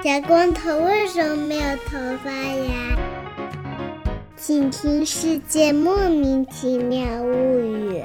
小光头为什么没有头发呀？请听《世界莫名其妙物语》。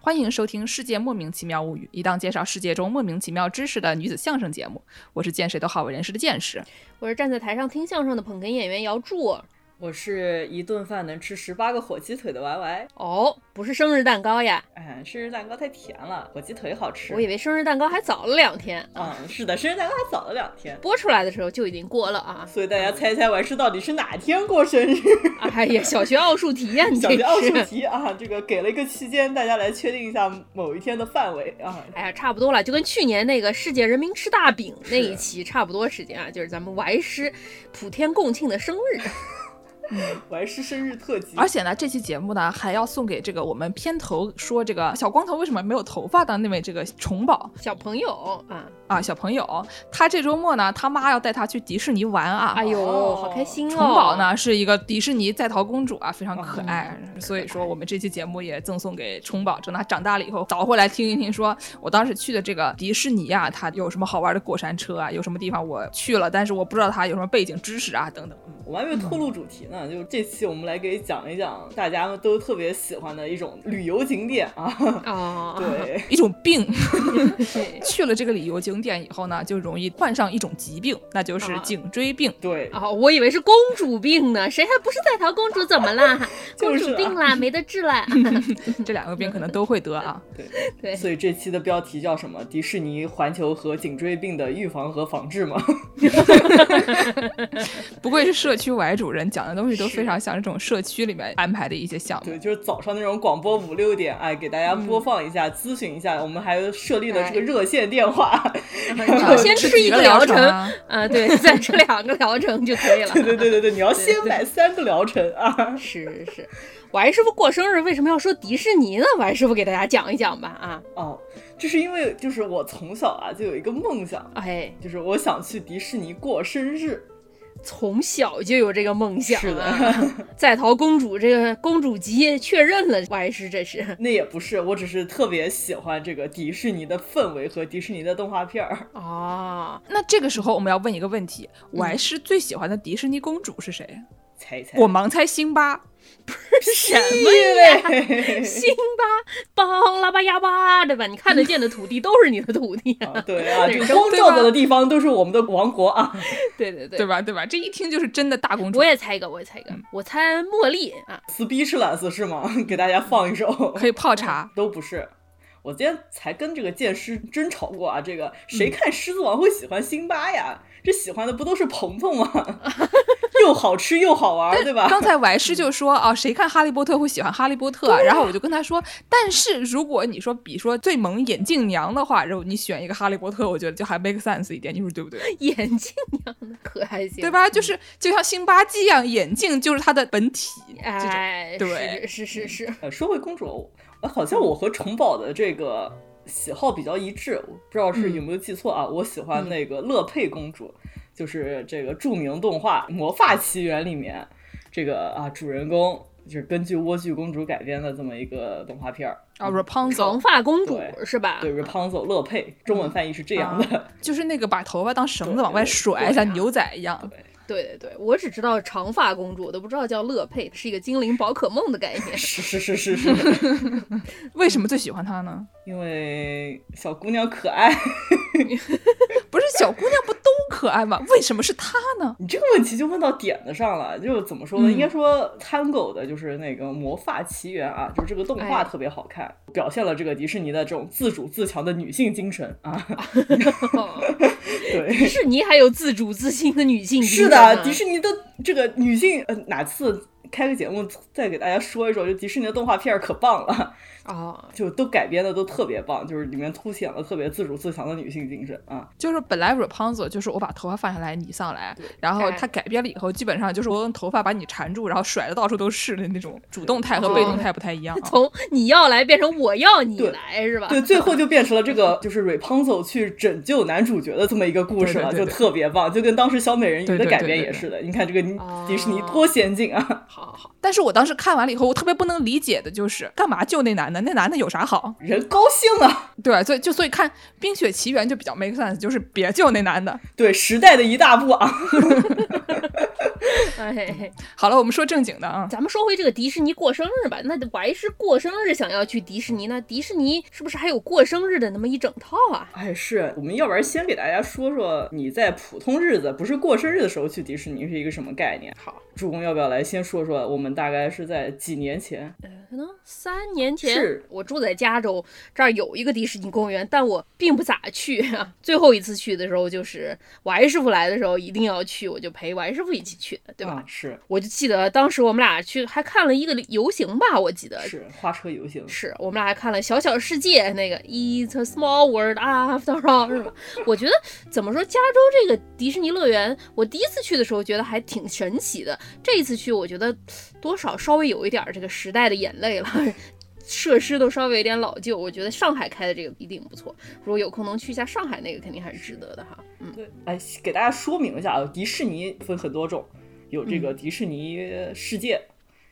欢迎收听《世界莫名其妙物语》，一档介绍世界中莫名其妙知识的女子相声节目。我是见谁都好为人师的见识，我是站在台上听相声的捧哏演员姚柱。我是一顿饭能吃十八个火鸡腿的 Y Y 哦，不是生日蛋糕呀？哎，生日蛋糕太甜了，火鸡腿好吃。我以为生日蛋糕还早了两天。嗯，是的，生日蛋糕还早了两天。播出来的时候就已经过了啊。所以大家猜猜，完事到底是哪天过生日？哎呀，小学奥数题呀，你小学奥数题啊，这个给了一个期间，大家来确定一下某一天的范围啊。哎呀，差不多了，就跟去年那个世界人民吃大饼那一期差不多时间啊，就是咱们 Y 师普天共庆的生日。我还是生日特辑，而且呢，这期节目呢还要送给这个我们片头说这个小光头为什么没有头发的那位这个虫宝小朋友啊啊小朋友，他这周末呢他妈要带他去迪士尼玩啊，哎呦好开心哦！虫宝呢是一个迪士尼在逃公主啊，非常可爱，所以说我们这期节目也赠送给虫宝，等他长大了以后找回来听一听，说我当时去的这个迪士尼啊，它有什么好玩的过山车啊，有什么地方我去了，但是我不知道它有什么背景知识啊等等。我还没有透露主题呢，就这期我们来给讲一讲大家都特别喜欢的一种旅游景点啊啊，对，一种病，去了这个旅游景点以后呢，就容易患上一种疾病，那就是颈椎病。对啊，我以为是公主病呢，谁还不是在逃公主？怎么啦？公主病啦，没得治了。这两个病可能都会得啊。对对，所以这期的标题叫什么？迪士尼环球和颈椎病的预防和防治吗？不愧是社。区 Y 主任讲的东西都非常像这种社区里面安排的一些项目，对，就是早上那种广播五六点，哎，给大家播放一下，咨询一下。我们还设立了这个热线电话，要先吃一个疗程啊，对，再吃两个疗程就可以了。对对对对对，你要先买三个疗程啊。是是，Y 师傅过生日为什么要说迪士尼呢？Y 师傅给大家讲一讲吧啊。哦，这是因为就是我从小啊就有一个梦想，哎，就是我想去迪士尼过生日。从小就有这个梦想，是的，在逃公主这个公主级确认了，还是这是？那也不是，我只是特别喜欢这个迪士尼的氛围和迪士尼的动画片儿啊。那这个时候我们要问一个问题：我还是最喜欢的迪士尼公主是谁？猜一猜，我盲猜辛巴。不是什么呀？辛巴邦拉巴呀巴，对吧？你看得见的土地都是你的土地啊！对啊，这光照着的地方都是我们的王国啊！对对对，对吧？对吧？这一听就是真的大公主。我也猜一个，我也猜一个，我猜茉莉啊，Speechless 是吗？给大家放一首，可以泡茶，都不是。我今天才跟这个剑师争吵过啊，这个谁看《狮子王》会喜欢辛巴呀？这喜欢的不都是鹏鹏吗？又好吃又好玩，对吧？刚才白师就说啊，谁看《哈利波特》会喜欢《哈利波特》？啊然后我就跟他说，但是如果你说比说最萌眼镜娘的话，然后你选一个《哈利波特》，我觉得就还 make sense 一点，你说对不对？眼镜娘的可爱性，对吧？就是就像辛巴基一样，眼镜就是他的本体。哎，对，是是是。呃，说回公主，好像我和城堡的这个。喜好比较一致，我不知道是有没有记错啊。我喜欢那个乐佩公主，就是这个著名动画《魔发奇缘》里面这个啊主人公，就是根据莴苣公主改编的这么一个动画片儿啊。Rapunzel 长发公主是吧？对，Rapunzel 乐佩，中文翻译是这样的，就是那个把头发当绳子往外甩，像牛仔一样。对对对对，我只知道长发公主，我都不知道叫乐佩，是一个精灵宝可梦的概念。是是是是是。为什么最喜欢她呢？因为小姑娘可爱。不是小姑娘不都可爱吗？为什么是她呢？你这个问题就问到点子上了。就怎么说呢？应该说参狗的就是那个《魔发奇缘》啊，就是这个动画特别好看，表现了这个迪士尼的这种自主自强的女性精神啊。对，迪士尼还有自主自信的女性精神。是的，迪士尼的这个女性，呃，哪次开个节目再给大家说一说？就迪士尼的动画片可棒了。啊，就都改编的都特别棒，就是里面凸显了特别自主自强的女性精神啊。就是本来 Rapunzel 就是我把头发放下来，你上来，然后他改编了以后，基本上就是我用头发把你缠住，然后甩的到处都是的那种主动态和被动态不太一样。从你要来变成我要你来是吧？对，最后就变成了这个就是 Rapunzel 去拯救男主角的这么一个故事了，就特别棒，就跟当时小美人鱼的改编也是的。你看这个迪士尼多先进啊！好好好，但是我当时看完了以后，我特别不能理解的就是，干嘛救那男的？那男的有啥好？人高兴啊，对？所以就所以看《冰雪奇缘》就比较 make sense，就是别救那男的。对时代的一大步啊。哎，好了，我们说正经的啊，咱们说回这个迪士尼过生日吧。那我还是过生日想要去迪士尼，那迪士尼是不是还有过生日的那么一整套啊？哎，是我们要不然先给大家说说你在普通日子，不是过生日的时候去迪士尼是一个什么概念？概念。好。主公要不要来先说说？我们大概是在几年前？可能三年前是我住在加州，这儿有一个迪士尼公园，但我并不咋去啊。最后一次去的时候，就是王师傅来的时候一定要去，我就陪王师傅一起去的，对吧？啊是我就记得当时我们俩去还看了一个游行吧，我记得是花车游行，是我们俩还看了《小小世界》那个 It's a small world after all，是吧？我觉得怎么说，加州这个迪士尼乐园，我第一次去的时候觉得还挺神奇的，这一次去我觉得多少稍微有一点儿这个时代的眼泪了。设施都稍微有点老旧，我觉得上海开的这个一定不错。如果有空能去一下上海那个，肯定还是值得的哈。嗯，对，哎，给大家说明一下啊，迪士尼分很多种，有这嗯个迪士尼世界，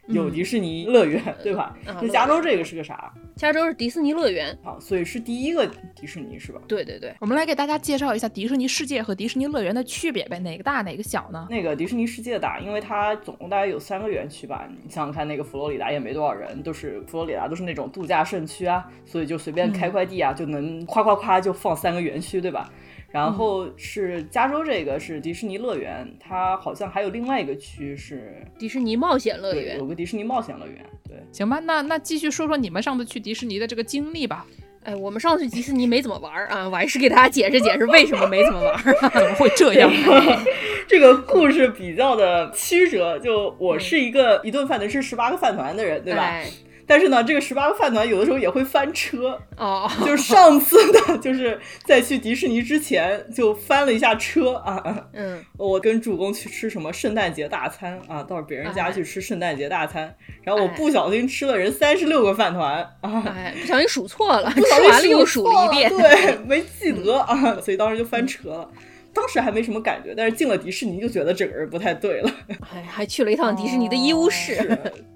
有迪士尼乐园，对吧？啊那加州这个是个啥加州是迪士尼乐园，啊？所以是第一个迪士尼是吧？对对对，我们来给大家介绍一下迪士尼世界和迪士尼乐园的区别呗，哪个大哪个小呢？那个迪士尼世界大，因为它总共大概有三个园区吧。你想想看，那个佛罗里达也没多少人，都是佛罗里达都是那种度假胜区啊，所以就随便开块地啊，就能夸夸夸就放三个园区，对吧？然后是加州这个是迪士尼乐园，它好像还有另外一个区是迪士尼冒险乐，园有。个迪士尼冒险乐园，对。行吧，那那继续说说你们上次去迪士尼的这个经历吧。哎，我们上次去迪士尼没怎么玩儿啊，我还是给大家解释解释为什么没怎么玩儿。怎么会这样？这个故事比较的曲折，就我是一个一顿饭能吃十八个饭团的人，对吧？哎但是呢，这个十八个饭团有的时候也会翻车。哦，就是上次呢，就是在去迪士尼之前就翻了一下车啊。嗯，我跟主公去吃什么圣诞节大餐啊，到别人家去吃圣诞节大餐，然后我不小心吃了人三十六个饭团啊。哎，不小心数错了，不小吃完了心又数了一遍。对，没记 得啊，所以当时就翻车了。当时还没什么感觉，但是进了迪士尼就觉得整个人不太对了，哎，还去了一趟迪士尼的医务室。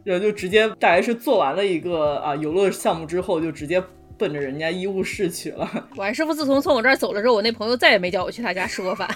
然后就直接大概是做完了一个啊游乐项目之后，就直接奔着人家医务室去了，王师傅自从从我这儿走了之后，我那朋友再也没叫我去他家吃过饭，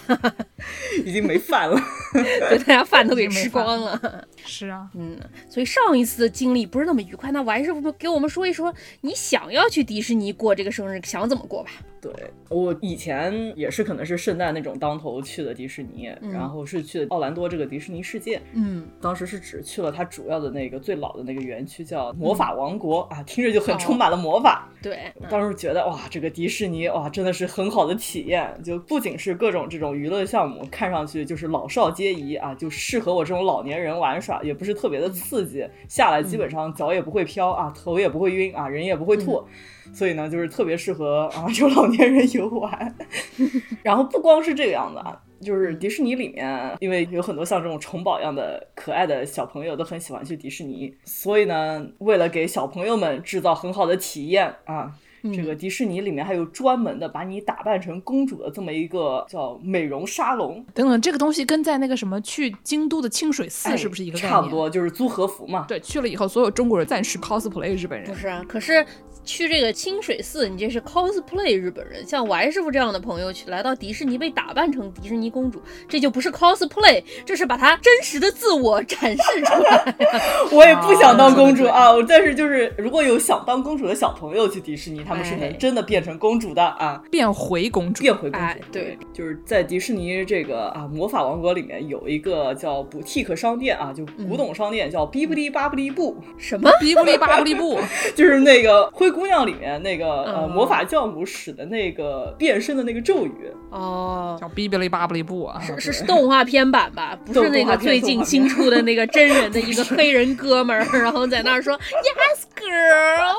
已经没饭了。对，他家饭都给吃光了。是啊，嗯，所以上一次的经历不是那么愉快。那王师傅给我们说一说，你想要去迪士尼过这个生日，想怎么过吧？对我以前也是可能是圣诞那种当头去的迪士尼，然后是去的奥兰多这个迪士尼世界，嗯，当时是只去了它主要的那个最老的那个园区叫魔法王国、啊，听着就很哦充满了魔法。对，嗯当时觉得哇，这个迪士尼哇，真的是很好的体验，就不仅是各种这种娱乐项目，看上去就是老少皆宜啊，就适合我这种老年人玩耍，也不是特别的刺激，下来基本上脚也不会飘啊，头也不会晕啊，人也不会吐。所以呢，就是特别适合啊，有老年人游玩。然后不光是这个样子啊，就是迪士尼里面，因为有很多像这种城堡一样的可爱的小朋友都很喜欢去迪士尼，所以呢，为了给小朋友们制造很好的体验啊。这个迪士尼里面还有专门的把你打扮成公主的这么一个叫美容沙龙，等等，这个东西跟在那个什么去京都的清水寺哎是不是一个概念？差不。多就是租和服嘛。对，去了以后，所有中国人暂时 cosplay 日本人不。是啊，可是去这个清水寺，你这是 cosplay 日本人。像 Y 师傅这样的朋友去来到迪士尼被打扮成迪士尼公主，这就不是 cosplay，这是把他真实的自我展示出来。我也不想当公主哦啊，我但是就是如果有想当公主的小朋友去迪士尼，他们是哎能真的变成公主的啊。变回公主，变回公主，哎对，就是在迪士尼这个啊魔法王国里面有一个叫补替克商店啊，就古董商店，叫哔不哩巴不哩布，什么？哔不哩巴不哩布，就是那个灰姑娘里面那个呃哦魔法教母使的那个变身的那个咒语，哦，叫哔哔哩巴布哩布啊。是是动画片版吧？不是那个最近新出的那个真人的一个黑人哥们儿，然后在那儿说 Yes girl。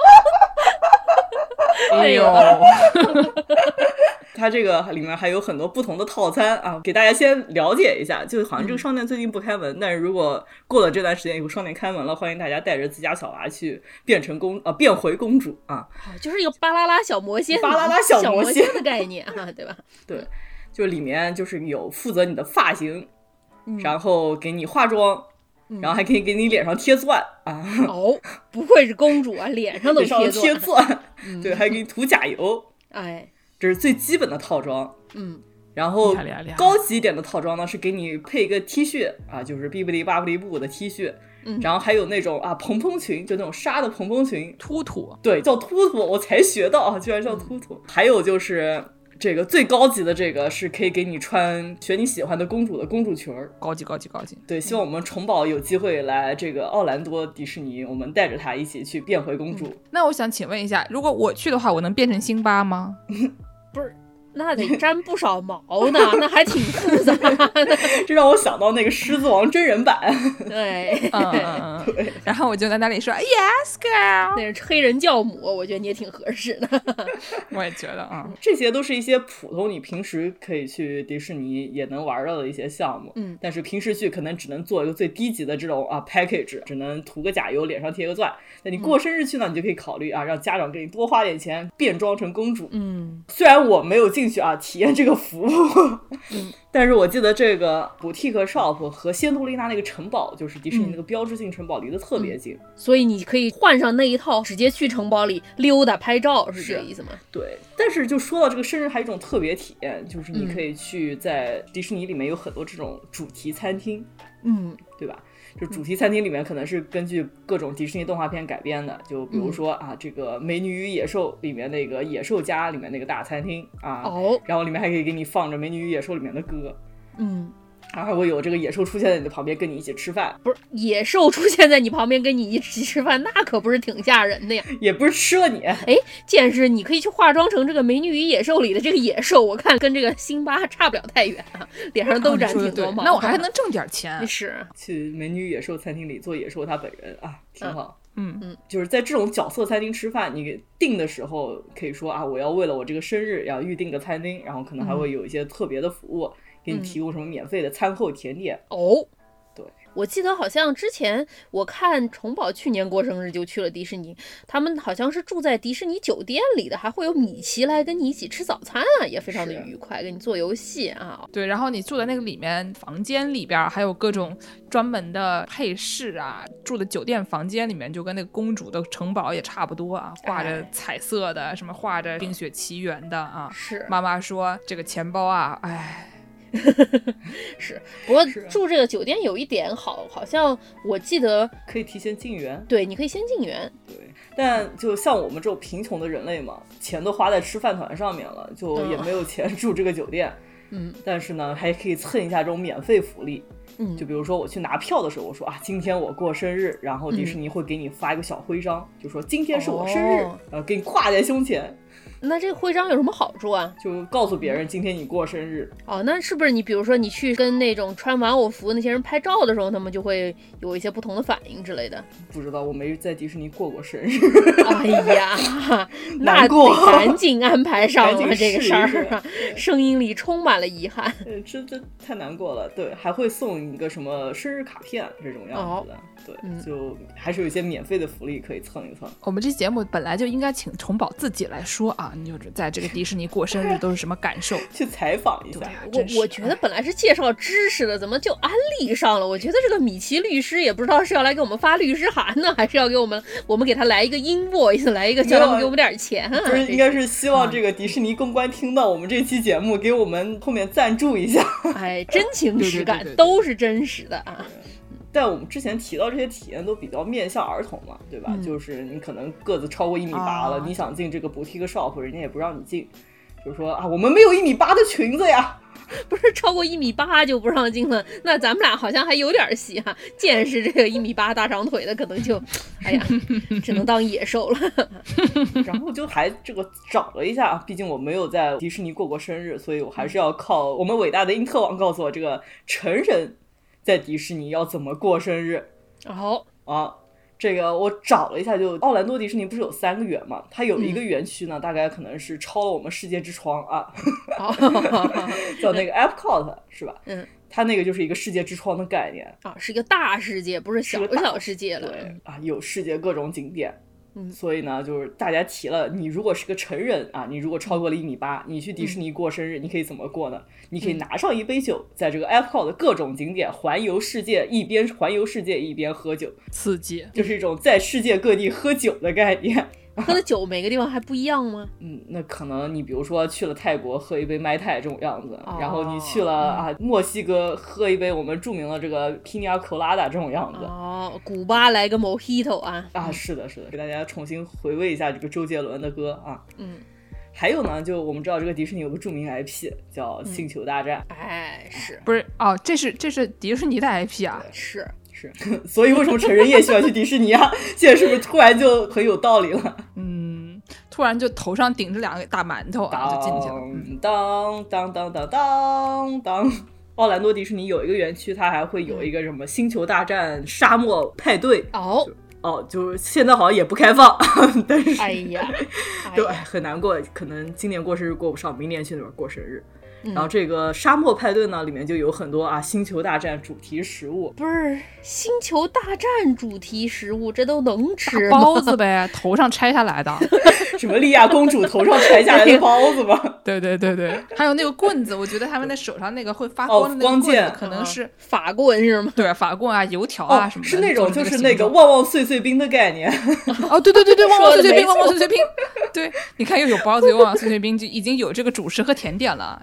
哎呦，它这个里面还有很多不同的套餐啊，给大家先了解一下。就好像这个商店最近不开门，但是如果过了这段时间以后商店开门了，欢迎大家带着自家小娃去变成公呃变回公主啊。哦就是一个巴啦啦小魔仙，巴啦啦小 小魔仙仙的概念啊，对吧？对，就里面就是有负责你的发型，嗯然后给你化妆，然后还可以给你脸上贴钻啊，哦，不愧是公主啊，脸上 都贴。钻，对，还给你涂甲油，哎，这是最基本的套装。嗯，然后高级一点的套装呢，是给你配一个 T 恤啊，就是哔不离巴不离布的 T 恤，嗯。然后还有那种啊蓬蓬裙，就那种纱的蓬蓬裙，突突，对，叫突突，我才学到啊，居然叫突突。还有就是这个最高级的这个是可以给你穿选你喜欢的公主的公主裙儿。高级高级高级。对，希望我们虫宝有机会来这个奥兰多迪士尼，我们带着她一起去变回公主。那我想请问一下，如果我去的话，我能变成辛巴吗？不是，那得粘不少毛呢，那还挺复杂的。这让我想到那个《狮子王》真人版。对，嗯嗯嗯。然后我就在那里说 Yes, girl。那是黑人教母，我觉得你也挺合适的。我也觉得啊，这些都是一些普通你平时可以去迪士尼也能玩到的一些项目，嗯但是平时去可能只能做一个最低级的这种啊 package，只能涂个甲油，脸上贴个钻。那你过生日去呢，你就可以考虑啊，让家长给你多花点钱变装成公主。嗯虽然我没有进去啊体验这个服务，但是我记得这个 boutique shop 和仙杜丽娜那个城堡，就是迪士尼那个标志性城堡，离得特别近。所以你可以换上那一套，直接去城堡里溜达拍照，是这个意思吗？对，但是就说到这个生日，还有一种特别体验，就是你嗯。可以去在迪士尼里面有很多这种主题餐厅，嗯。对吧？就主题餐厅里面可能是根据各种迪士尼动画片改编的，就比如说啊，这个《美女与野兽》里面那个野兽家里面那个大餐厅啊，哦，然后里面还可以给你放着《美女与野兽》里面的歌，嗯，然后还会有这个野兽出现在你的旁边跟你一起吃饭，不是野兽出现在你旁边跟你一起吃饭，那可不是挺吓人的呀。也不是吃了你，哎，见识你可以去化妆成这个《美女与野兽》里的这个野兽，我看跟这个辛巴差不了太远啊，脸上都沾说得对挺多毛。那我还 能挣点钱。是，去美女与野兽餐厅里做野兽他本人啊，挺好。嗯嗯就是在这种角色餐厅吃饭，你给订的时候可以说啊，我要为了我这个生日要预定个餐厅，然后可能还会有一些特别的服务，给你提供什么免费的餐后甜点。哦，对，我记得好像之前我看虫宝去年过生日就去了迪士尼，他们好像是住在迪士尼酒店里的，还会有米奇来跟你一起吃早餐啊，也非常的愉快，跟你做游戏啊。对，然后你住在那个里面房间里边儿还有各种专门的配饰啊，住的酒店房间里面就跟那个公主的城堡也差不多啊，画着哎彩色的，什么画着《冰雪奇缘》的啊。是妈妈说这个钱包啊，哎，是，不过住这个酒店有一点好，好像我记得，可以提前进园，对，你可以先进园，对。但就像我们这种贫穷的人类嘛，钱都花在吃饭团上面了，就也嗯没有钱 住这个酒店。嗯但是呢，还可以蹭一下这种免费福利。嗯，就比如说我去拿票的时候，我说啊，今天我过生日，然后迪士尼会给你发一个小徽章，就说今天是我生日，哦呃，给你挎在胸前，那这个徽章有什么好处啊？就告诉别人今天你过生日。哦，那是不是你比如说你去跟那种穿玩偶服那些人拍照的时候，他们就会有一些不同的反应之类的？不知道，我没在迪士尼过过生日，哎呀，那得赶紧安排上了这个事儿啊，声音里充满了遗憾。这这太难过了。对，还会送一个什么生日卡片这种样子的。对，嗯就还是有一些免费的福利可以蹭一蹭。我们这节目本来就应该请虫宝自己来说啊，你就是在这个迪士尼过生日都是什么感受？去采访一下，我我觉得本来是介绍知识的，怎么就安利上了？我觉得这个米奇律师也不知道是要来给我们发律师函呢，还是要给我们 我们给他来一个 invoice，来一个叫他们给我们点钱啊？不是，应该是希望这个迪士尼公关听到我们这期节目，给我们后面赞助一下。哎，真情实感对对对对对都是真实的啊。但我们之前提到这些体验都比较面向儿童嘛，对吧？嗯就是你可能个子超过一米八了，啊你想进这个 boutique shop，人家也不让你进，就是说啊，我们没有一米八的裙子呀。不是超过一米八就不让进了，那咱们俩好像还有点戏哈、见识这个一米八大长腿的，可能就，哎呀，只能当野兽了。然后就还这个找了一下，毕竟我没有在迪士尼过过生日，所以我还是要靠我们伟大的英特网告诉我，这个成人在迪士尼要怎么过生日然后，啊。这个我找了一下，就奥兰多迪士尼不是有三个园嘛？它有一个园区呢，大概可能是超了我们世界之窗啊，叫那个 Epcot 是吧？嗯，它那个就是一个世界之窗的概念，啊，是一个大世界，不是小小世界了。对啊，有世界各种景点，嗯所以呢，就是大家提了，你如果是个成人啊，你如果超过了一米八，你去迪士尼过生日，你可以怎么过呢？你可以拿上一杯酒，在这个 Epcot 的各种景点环游世界，一边环游世界一边喝酒，刺激。就是一种在世界各地喝酒的概念。喝的酒每个地方还不一样吗？嗯，那可能你比如说去了泰国喝一杯麦泰这种样子，哦然后你去了啊墨西哥喝一杯我们著名的这个 Pina Colada 这种样子。哦，古巴来个 Mojito 啊，啊，是的，是的，给大家重新回味一下这个周杰伦的歌啊。嗯，还有呢，就我们知道这个迪士尼有个著名 IP 叫《星球大战》哎，是不是哦，这是这是迪士尼的 IP 啊，是，是，所以为什么成人也喜欢去迪士尼啊？现在是不是突然就很有道理了？嗯，突然就头上顶着两个大馒头啊，就进去了。嗯当当当当当当。奥兰多迪士尼有一个园区，它还会有一个什么星球大战沙漠派对哦，哦，就是现在好像也不开放，但是哎呀，哎对，呀很难过，可能今年过生日过不上，明年去那边过生日。嗯然后这个沙漠派对呢，里面就有很多啊星球大战主题食物，不是星球大战主题食物，这都能吃？包子呗，头上拆下来的。什么莉亚公主头上拆下来的 包子吧？对对对对，还有那个棍子，我觉得他们那手上那个会发哦光的那个可能是法棍是吗？对法棍啊、油条啊哦什么，的，是那种就是那个旺旺碎碎冰的概念。哦，对对对对，旺旺碎碎冰，旺旺碎碎冰，对，你看又有包子，又旺旺碎碎冰，就已经有这个主食和甜点了，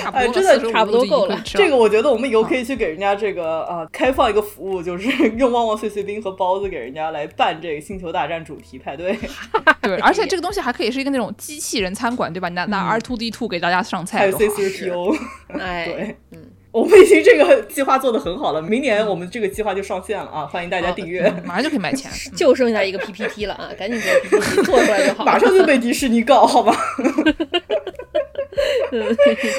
差不多了，哎真的差不多够了这个我觉得我们以后可以去给人家这个啊、开放一个服务，就是 用旺旺碎碎冰和包子给人家来办这个星球大战主题派对。对，而且 这个东西还可以是一个那种机器人餐馆，对吧？拿拿 R two D two 给大家上菜还有菜多 C 好。C P O，哎，对，嗯，我们已经这个计划做得很好了，明年我们这个计划就上线了啊，欢迎大家订阅。马上就可以买钱，嗯 就剩下一个 PPT 了啊，赶紧做 PPT 做出来就好。马上就被迪士尼告，好吧？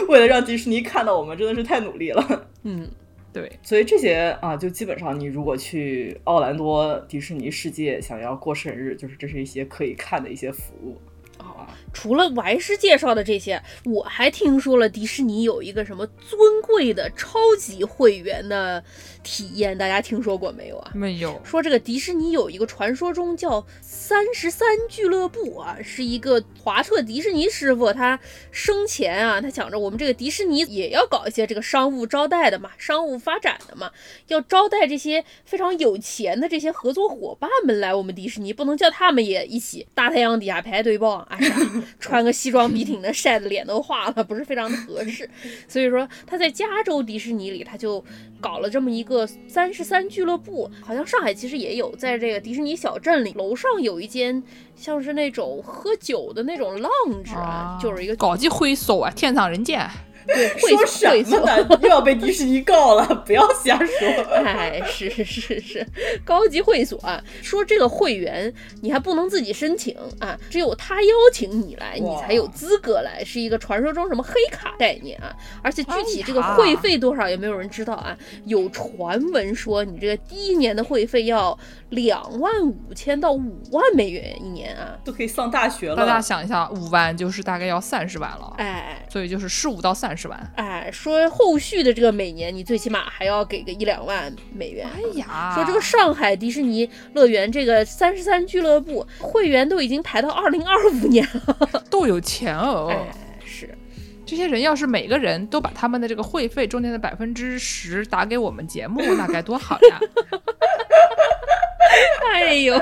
为了让迪士尼看到我们，真的是太努力了。嗯，对，所以这些啊，就基本上你如果去奥兰多迪士尼世界想要过生日，就是这是一些可以看的一些服务。哦，除了玩师介绍的这些，我还听说了迪士尼有一个什么尊贵的超级会员的体验，大家听说过没有啊？没有，说这个迪士尼有一个传说中叫三十三俱乐部啊，是一个华特迪士尼师傅，他生前啊，他想着我们这个迪士尼也要搞一些这个商务招待的嘛，商务发展的嘛，要招待这些非常有钱的这些合作伙伴们来我们迪士尼，不能叫他们也一起大太阳底下排队报啊，啥穿个西装笔挺的，晒得脸都化了，不是非常的合适。所以说他在加州迪士尼里，他就搞了这么一个三十三俱乐部，好像上海其实也有，在这个迪士尼小镇里，楼上有一间像是那种喝酒的那种 lounge 啊，就是一个高级会所啊，天上人间。对会说所呢？又要被迪士尼告了，不要瞎说。哎，是是是是，高级会所啊，说这个会员你还不能自己申请啊，只有他邀请你来，你才有资格来，是一个传说中什么黑卡概念啊。而且具体这个会费多少也没有人知道啊。有传闻说你这个第一年的会费要两万五千到五万美元一年啊。都可以上大学了大家。想一下，五万就是大概要三十万了，哎所以就是十五到三十万。哎，说后续的这个每年你最起码还要给个一两万美元。哎呀，说这个上海迪士尼乐园这个三十三俱乐部会员都已经排到二零二五年了。都有钱哦。哎，是，这些人要是每个人都把他们的这个会费中间的百分之十打给我们节目，那该多好呀！哎呦，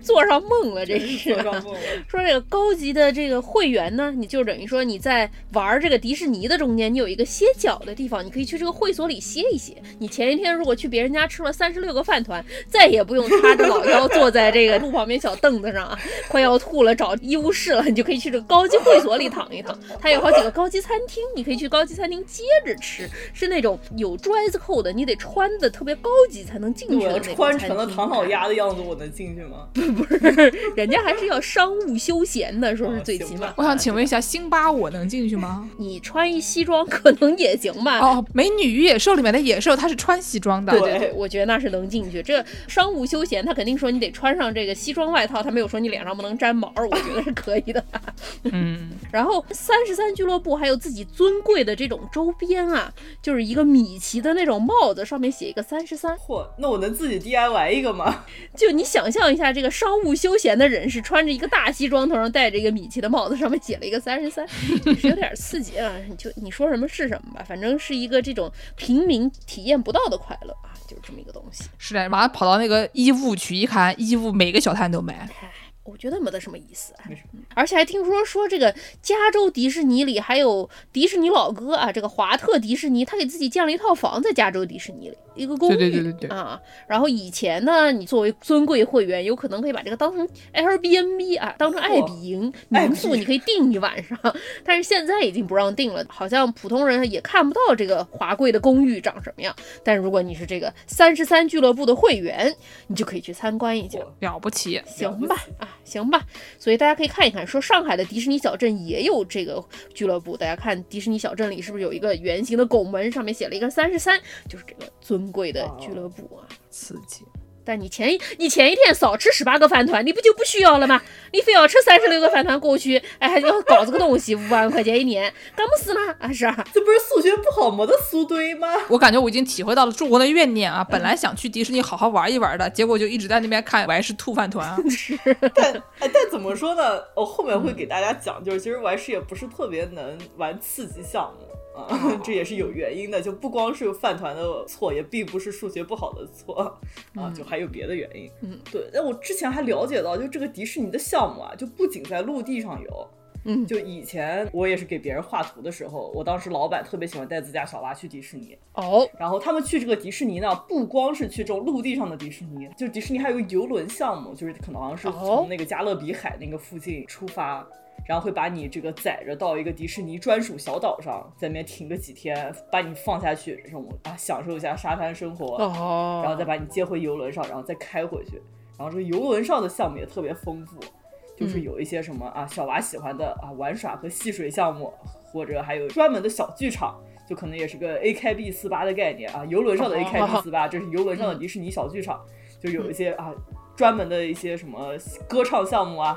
做上梦了，这是做。上梦了说这个高级的这个会员呢，你就等于说你在玩这个迪士尼的中间，你有一个歇脚的地方，你可以去这个会所里歇一歇。你前一天如果去别人家吃了三十六个饭团，再也不用叉着老腰坐在这个路旁边小凳子上啊，快要吐了找医务室了，你就可以去这个高级会所里躺一躺。它有好几个高级餐厅，你可以去高级餐厅接着吃，是那种有 dress code 的，你得穿的特别高级才能进去的那种餐厅成了唐老鸭的样子，我能进去吗？不是人家还是要商务休闲的，说是最起码。我想请问一下，辛巴我能进去吗？你穿一西装可能也行吧？哦，《美女与野兽》里面的野兽它是穿西装的，对对对，我觉得那是能进去。这商务休闲，他肯定说你得穿上这个西装外套，他没有说你脸上不能沾毛，我觉得是可以的。嗯，然后三十三俱乐部还有自己尊贵的这种周边啊，就是一个米奇的那种帽子，上面写一个三十三。嚯，那我能自己 DIY 一个吗？就你想象一下，这个商务休闲的人士穿着一个大西装，头上戴着一个米奇的帽子，上面写了一个三十三，是有点刺激啊！你就你说什么是什么吧，反正是一个这种平民体验不到的快乐啊，就是这么一个东西。是的，马上跑到那个衣物区一看，衣物每个小摊都卖。我觉得没得什么意思，而且还听说说这个加州迪士尼里还有迪士尼老哥啊，这个华特迪士尼他给自己建了一套房在加州迪士尼里。一个公寓，对对对对对啊。然后以前呢，你作为尊贵会员，有可能可以把这个当成 Airbnb 啊，当成爱彼迎民宿，你可以订一晚上。但是现在已经不让订了，好像普通人也看不到这个华贵的公寓长什么样。但如果你是这个三十三俱乐部的会员，你就可以去参观一下，了不起，行吧？啊，行吧。所以大家可以看一看，说上海的迪士尼小镇也有这个俱乐部。大家看迪士尼小镇里是不是有一个圆形的拱门，上面写了一个三十三，就是这个尊。贵的俱乐部啊，刺激！但你前一你前一天少吃十八个饭团，你不就不需要了吗？你非要吃三十六个饭团过去，哎，还要搞这个东西，五万块钱一年，干么事呢？啊，是啊，这不是数学不好没得数对吗？我感觉我已经体会到了中国的怨念啊！本来想去迪士尼好好玩一玩的，结果就一直在那边看玩是兔饭团。是，但哎，但怎么说呢？我后面会给大家讲，就是其实玩是也不是特别能玩刺激项目。啊，这也是有原因的，就不光是饭团的错，也并不是数学不好的错啊，就还有别的原因。嗯，对。那我之前还了解到，就这个迪士尼的项目啊，就不仅在陆地上有，嗯，就以前我也是给别人画图的时候，我当时老板特别喜欢带自家小娃去迪士尼。哦，然后他们去这个迪士尼呢，不光是去这种陆地上的迪士尼，就迪士尼还有个游轮项目，就是可能好像是从那个加勒比海那个附近出发。然后会把你这个载着到一个迪士尼专属小岛上，在那边停个几天，把你放下去，让我啊享受一下沙滩生活，然后再把你接回游轮上，然后再开回去。然后这个游轮上的项目也特别丰富，就是有一些什么啊小娃喜欢的啊玩耍和戏水项目，或者还有专门的小剧场，就可能也是个 A K B 四八的概念啊，游轮上的 A K B 四八，这是游轮上的迪士尼小剧场，就有一些啊专门的一些什么歌唱项目啊。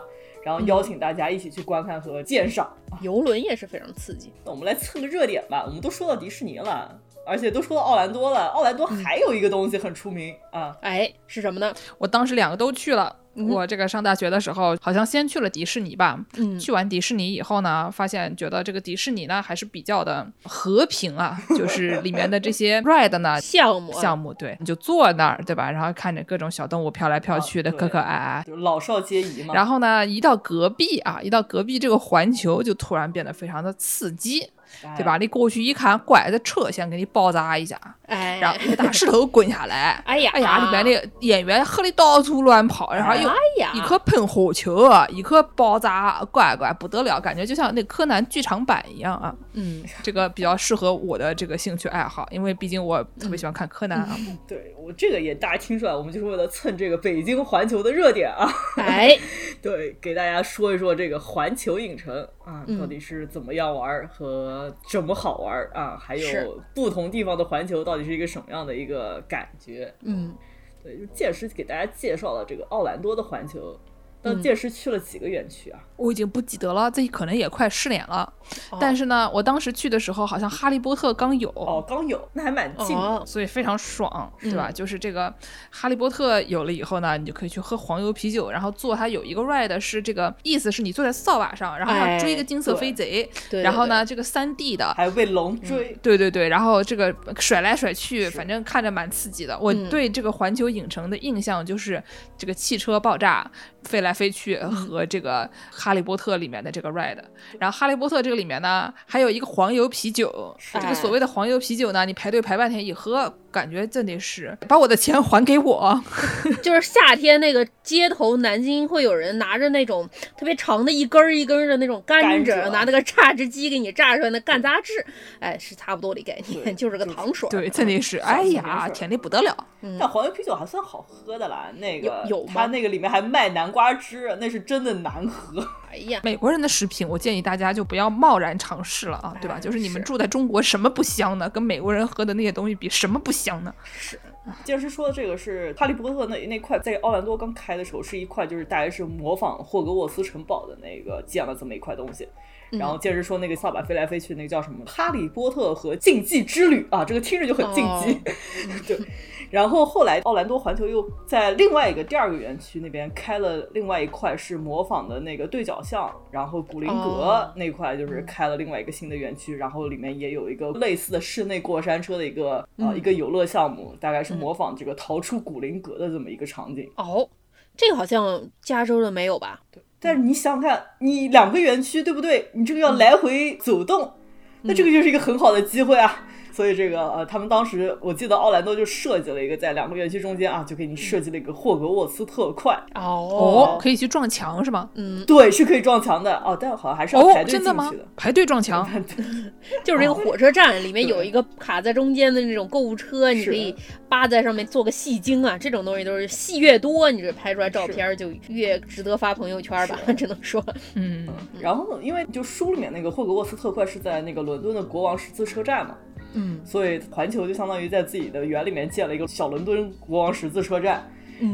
然后邀请大家一起去观看和鉴赏，游轮也是非常刺激。那我们来蹭个热点吧，我们都说到迪士尼了，而且都说到奥兰多了，奥兰多还有一个东西很出名啊，哎，是什么呢？我当时两个都去了。我这个上大学的时候，好像先去了迪士尼吧。嗯，去完迪士尼以后呢，发现觉得这个迪士尼呢还是比较的和平啊，就是里面的这些 ride 呢项目项目，对，你就坐那儿，对吧？然后看着各种小动物飘来飘去的，可可爱爱，就老少皆宜嘛。然后呢，一到隔壁啊，一到隔壁这个环球，就突然变得非常的刺激。对吧？你过去一看，拐着车先给你爆炸一下，哎，然后一个大石头滚下来，哎呀，哎呀，里面的演员喝的到处乱跑，然后又一颗喷火球，一颗爆炸乖乖不得了，感觉就像那柯南剧场版一样啊。嗯，这个比较适合我的这个兴趣爱好，因为毕竟我特别喜欢看柯南啊。对我这个也大家听出来，我们就是为了蹭这个北京环球的热点啊。哎，对，给大家说一说这个环球影城啊，到底是怎么样玩和怎么好玩啊？还有不同地方的环球到底是一个什么样的一个感觉？嗯，对，就届时给大家介绍了这个奥兰多的环球。那届时去了几个园区啊？我已经不记得了，这可能也快失联了。但是呢，我当时去的时候好像哈利波特刚有哦，刚有，那还蛮近，所以非常爽，对吧？就是这个哈利波特有了以后呢，你就可以去喝黄油啤酒，然后坐它有一个 ride 是这个意思是你坐在扫把上，然后要追一个金色飞贼，然后呢这个三 D 的还有被龙追，对对对，然后这个甩来甩去，反正看着蛮刺激的。我对这个环球影城的印象就是这个汽车爆炸。飞来飞去和这个《哈利波特》里面的这个 ride，然后《哈利波特》这个里面呢，还有一个黄油啤酒。这个所谓的黄油啤酒呢，你排队排半天一喝。感觉真的是把我的钱还给我，就是夏天那个街头，南京会有人拿着那种特别长的一根儿一根儿的那种甘蔗，拿那个榨汁机给你榨出来那干榨汁，哎，是差不多的概念，就是个糖水。对，真的是，哎呀，甜的不得了。但黄油啤酒还算好喝的啦，那个有它那个里面还卖南瓜汁，那是真的难喝。哎呀，美国人的食品，我建议大家就不要贸然尝试了啊，对吧？就是你们住在中国，什么不香呢？跟美国人喝的那些东西比，什么不香呢？是，接着说的这个是哈利波特那那块，在奥兰多刚开的时候是一块，就是大概是模仿霍格沃斯城堡的那个建了这么一块东西。然后接着说那个扫把飞来飞去，那个叫什么《哈利波特和禁忌之旅》啊，这个听着就很禁忌。对。然后后来奥兰多环球又在另外一个第二个园区那边开了另外一块，是模仿的那个对角巷，然后古灵阁那块就是开了另外一个新的园区，然后里面也有一个类似的室内过山车的一个啊一个游乐项目，大概是模仿这个逃出古灵阁的这么一个场景。哦，这个好像加州的没有吧？对。但是你想想看，你两个园区对不对？你这个要来回走动，那这个就是一个很好的机会啊。所以这个呃，他们当时我记得奥兰多就设计了一个在两个园区中间啊，就给你设计了一个霍格沃茨特快哦，可以去撞墙是吗？嗯，对，是可以撞墙的。哦，但好像还是要排队进去的。排队撞墙 就是那个火车站里面有一个卡在中间的那种购物车，你可以扒在上面做个戏精啊，这种东西都是戏越多，你这拍出来照片就越值得发朋友圈吧，只能说。嗯，然后因为就书里面那个霍格沃茨特快是在那个伦敦的国王十字车站嘛。嗯，所以环球就相当于在自己的园里面建了一个小伦敦国王十字车站，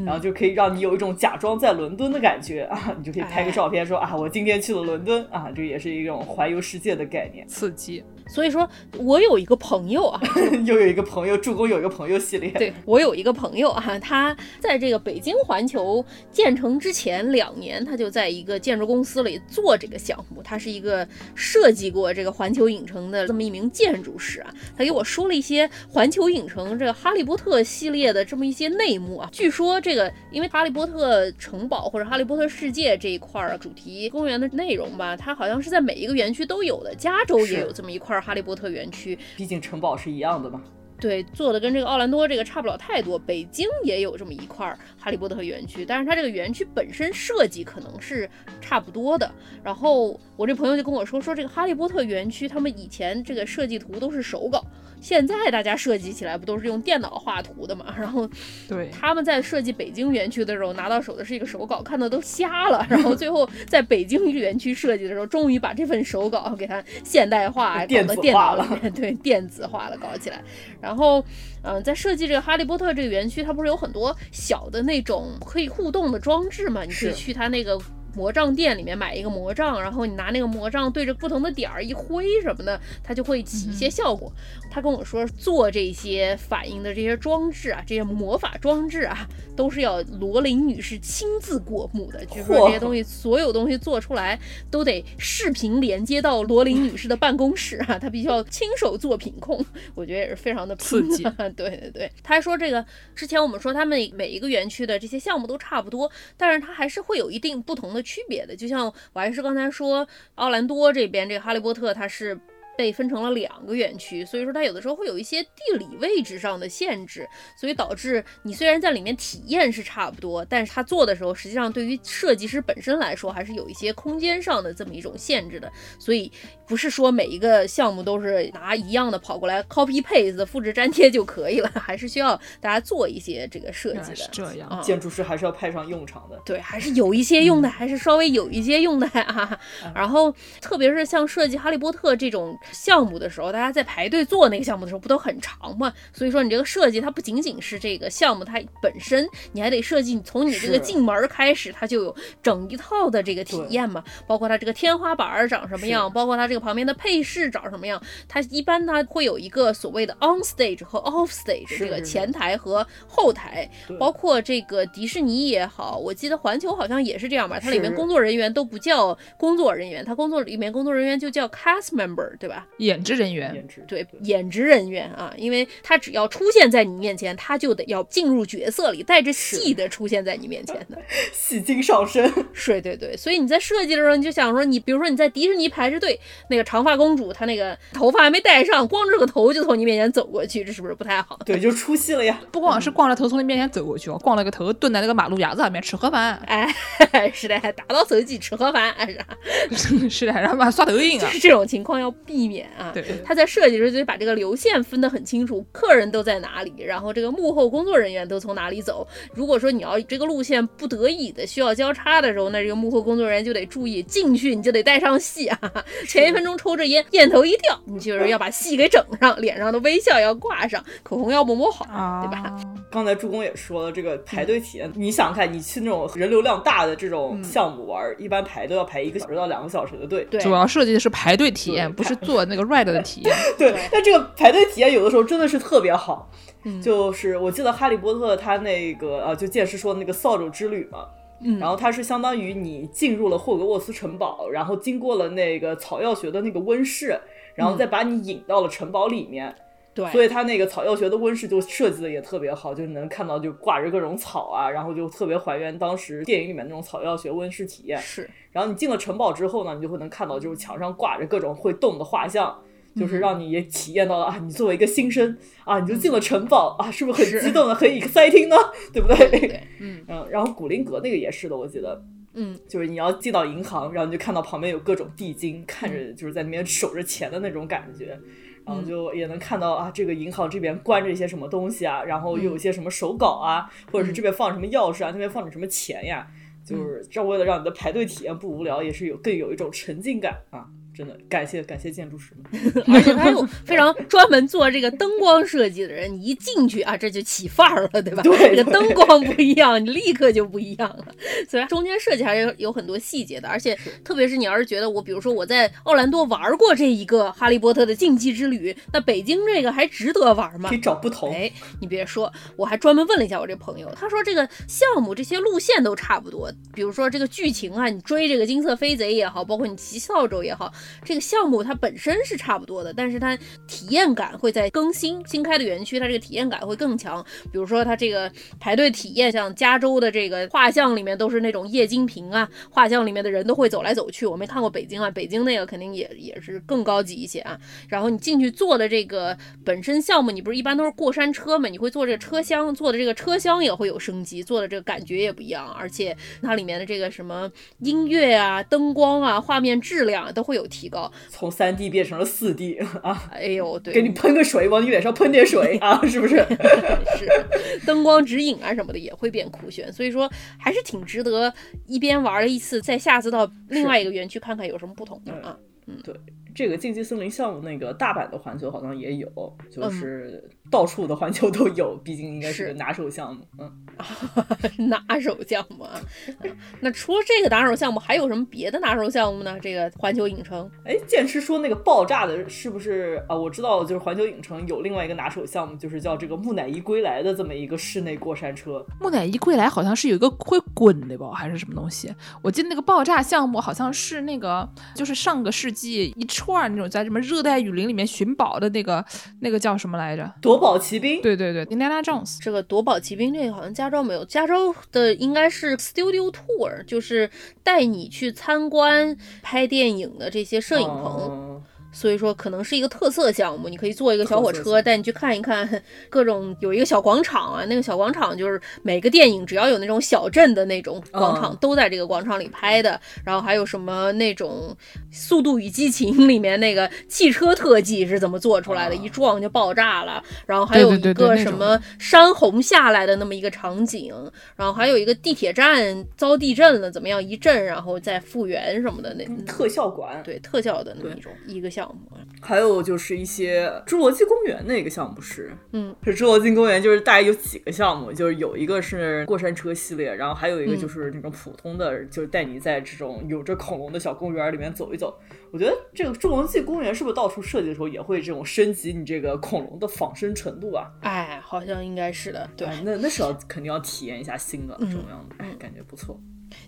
然后就可以让你有一种假装在伦敦的感觉啊，你就可以拍个照片说啊，我今天去了伦敦啊，这也是一种环游世界的概念，刺激。所以说，我有一个朋友啊，又有一个朋友，助攻有一个朋友系列。对我有一个朋友啊，他在这个北京环球建成之前两年，他就在一个建筑公司里做这个项目。他是一个设计过这个环球影城的这么一名建筑师啊。他给我说了一些环球影城这个哈利波特系列的这么一些内幕啊。据说这个因为哈利波特城堡或者哈利波特世界这一块儿主题公园的内容吧，它好像是在每一个园区都有的。加州也有这么一块。哈利波特园区，毕竟城堡是一样的嘛。对，做的跟这个奥兰多这个差不了太多。北京也有这么一块哈利波特园区，但是它这个园区本身设计可能是差不多的。然后我这朋友就跟我说，说这个哈利波特园区他们以前这个设计图都是手稿。现在大家设计起来不都是用电脑画图的嘛？然后，对，他们在设计北京园区的时候拿到手的是一个手稿，看的都瞎了。然后最后在北京园区设计的时候，终于把这份手稿给它现代化，电子化了，对，电子化了，搞起来。然后，嗯，在设计这个哈利波特这个园区，它不是有很多小的那种可以互动的装置嘛？你可以去它那个。魔杖店里面买一个魔杖，然后你拿那个魔杖对着不同的点儿一挥什么的，它就会起一些效果。他跟我说做这些反应的这些装置啊，这些魔法装置啊，都是要罗琳女士亲自过目的。据说这些东西，所有东西做出来都得视频连接到罗琳女士的办公室啊，她必须要亲手做品控。我觉得也是非常的刺激。对对对，他还说这个之前我们说他们每一个园区的这些项目都差不多，但是它还是会有一定不同的。区别的，就像我还是刚才说，奥兰多这边这个哈利波特，它是。被分成了两个园区，所以说它有的时候会有一些地理位置上的限制，所以导致你虽然在里面体验是差不多，但是它做的时候，实际上对于设计师本身来说，还是有一些空间上的这么一种限制的。所以不是说每一个项目都是拿一样的跑过来 copy paste 复制粘贴就可以了，还是需要大家做一些这个设计的。是这样，建筑师还是要派上用场的。对，还是有一些用的，还是稍微有一些用的啊。然后特别是像设计哈利波特这种。项目的时候，大家在排队做那个项目的时候，不都很长吗？所以说，你这个设计它不仅仅是这个项目它本身，你还得设计从你这个进门开始，它就有整一套的这个体验嘛。包括它这个天花板长什么样，包括它这个旁边的配饰长什么样。它一般它会有一个所谓的 on stage 和 off stage 这个前台和后台。包括这个迪士尼也好，我记得环球好像也是这样吧。它里面工作人员都不叫工作人员，它工作里面工作人员就叫 cast member，对吧？演职人员，对，演职人员啊，因为他只要出现在你面前，他就得要进入角色里，带着戏的出现在你面前的，戏精上身。是，对对，所以你在设计的时候，你就想说，你比如说你在迪士尼排着队，那个长发公主她那个头发还没戴上，光着个头就从你面前走过去，这是不是不太好？对，就出戏了呀。不光是光着头从你面前走过去哦，光了个头蹲在那个马路牙子上面吃盒饭。哎，是的，打到手机吃盒饭是是的，然后把刷抖音啊，这种情况要避免。啊，对，他在设计的时候就得把这个流线分得很清楚，客人都在哪里，然后这个幕后工作人员都从哪里走。如果说你要这个路线不得已的需要交叉的时候，那这个幕后工作人员就得注意进去，你就得带上戏啊。前一分钟抽着烟，烟头一掉，你就是要把戏给整上，脸上的微笑要挂上，口红要抹抹好，对吧？刚才助攻也说了，这个排队体验，你想看，你去那种人流量大的这种项目玩，一般排都要排一个小时到两个小时的队。对，主要设计的是排队体验，不是做那个 ride 的体验。对，但这个排队体验有的时候真的是特别好。就是我记得哈利波特他那个呃，就剑师说的那个扫帚之旅嘛。嗯然后它是相当于你进入了霍格沃茨城堡，然后经过了那个草药学的那个温室，然后再把你引到了城堡里面。对，所以它那个草药学的温室就设计的也特别好，就能看到就挂着各种草啊，然后就特别还原当时电影里面那种草药学温室体验。是然后你进了城堡之后呢，你就会能看到就是墙上挂着各种会动的画像，就是让你也体验到了啊，你作为一个新生啊，你就进了城堡啊，是不是很激动的、很 exciting 呢？对不对？对，嗯 嗯，然后古灵阁那个也是的，我记得。嗯，就是你要进到银行，然后你就看到旁边有各种地精，看着就是在那边守着钱的那种感觉，然后就也能看到啊，这个银行这边关着一些什么东西啊，然后又有一些什么手稿啊，或者是这边放什么钥匙啊，那边放着什么钱呀，就是这为了让你的排队体验不无聊，也是有更有一种沉浸感啊。真的感谢感谢建筑师们，而且他有非常专门做这个灯光设计的人，你一进去啊，这就起范儿了，对吧？对这个灯光不一样，你立刻就不一样了。所以中间设计还是有很多细节的，而且特别是你要是觉得我，比如说我在奥兰多玩过这一个哈利波特的竞技之旅，那北京这个还值得玩吗可以？找不同。哎，你别说，我还专门问了一下我这朋友，他说这个项目这些路线都差不多，比如说这个剧情啊，你追这个金色飞贼也好，包括你骑扫帚也好，这个项目它本身是差不多的，但是它体验感会在更新新开的园区，它这个体验感会更强。比如说它这个排队体验，像加州的这个画像里面都是那种液晶屏啊，画像里面的人都会走来走去。我没看过北京啊，北京那个肯定也也是更高级一些啊。然后你进去坐的这个本身项目，你不是一般都是过山车嘛？你会坐这个车厢，坐的这个车厢也会有升级，坐的这个感觉也不一样，而且它里面的这个什么音乐啊、灯光啊、画面质量都会有提高。从三 D 变成了四 D 啊，哎呦，对，给你喷个水，往你脸上喷点水啊，是不是？是灯光指引啊什么的也会变酷炫，所以说还是挺值得一边玩了一次，再下次到另外一个园区看看有什么不同的啊。嗯对，这个竞技森林项目，那个大阪的环球好像也有，嗯就是到处的环球都有，毕竟应该是拿手项目。嗯，拿手项目 那除了这个拿手项目，还有什么别的拿手项目呢？这个环球影城，哎，剑师说那个爆炸的，是不是啊？我知道，就是环球影城有另外一个拿手项目，就是叫这个木乃伊归来的这么一个室内过山车。木乃伊归来好像是有一个会滚的吧，还是什么东西？我记得那个爆炸项目好像是那个，就是上个世纪一串儿那种在什么热带雨林里面寻宝的那个，那个叫什么来着？夺宝奇兵，对对对，Indiana Jones。这个夺宝奇兵这个好像加州没有，加州的应该是 Studio Tour，就是带你去参观拍电影的这些摄影棚。嗯所以说可能是一个特色项目，你可以坐一个小火车带你去看一看各种，有一个小广场啊，那个小广场就是每个电影只要有那种小镇的那种广场，嗯都在这个广场里拍的。然后还有什么那种《速度与激情》里面那个汽车特技是怎么做出来的，啊一撞就爆炸了。然后还有一个什么山洪下来的那么一个场景，然后还有一个地铁站遭地震了，怎么样一震然后再复原什么的那。特效馆。对特效的那么一种一个项目，还有就是一些侏罗纪公园那个项目是，嗯，是侏罗纪公园，就是大概有几个项目，就是有一个是过山车系列，然后还有一个嗯就是那种普通的，就是带你在这种有着恐龙的小公园里面走一走。我觉得这个侏罗纪公园是不是到处设计的时候也会这种升级你这个恐龙的仿生程度啊？哎，好像应该是的。对，哎那那是要肯定要体验一下新的嗯这种样子，哎，感觉不错。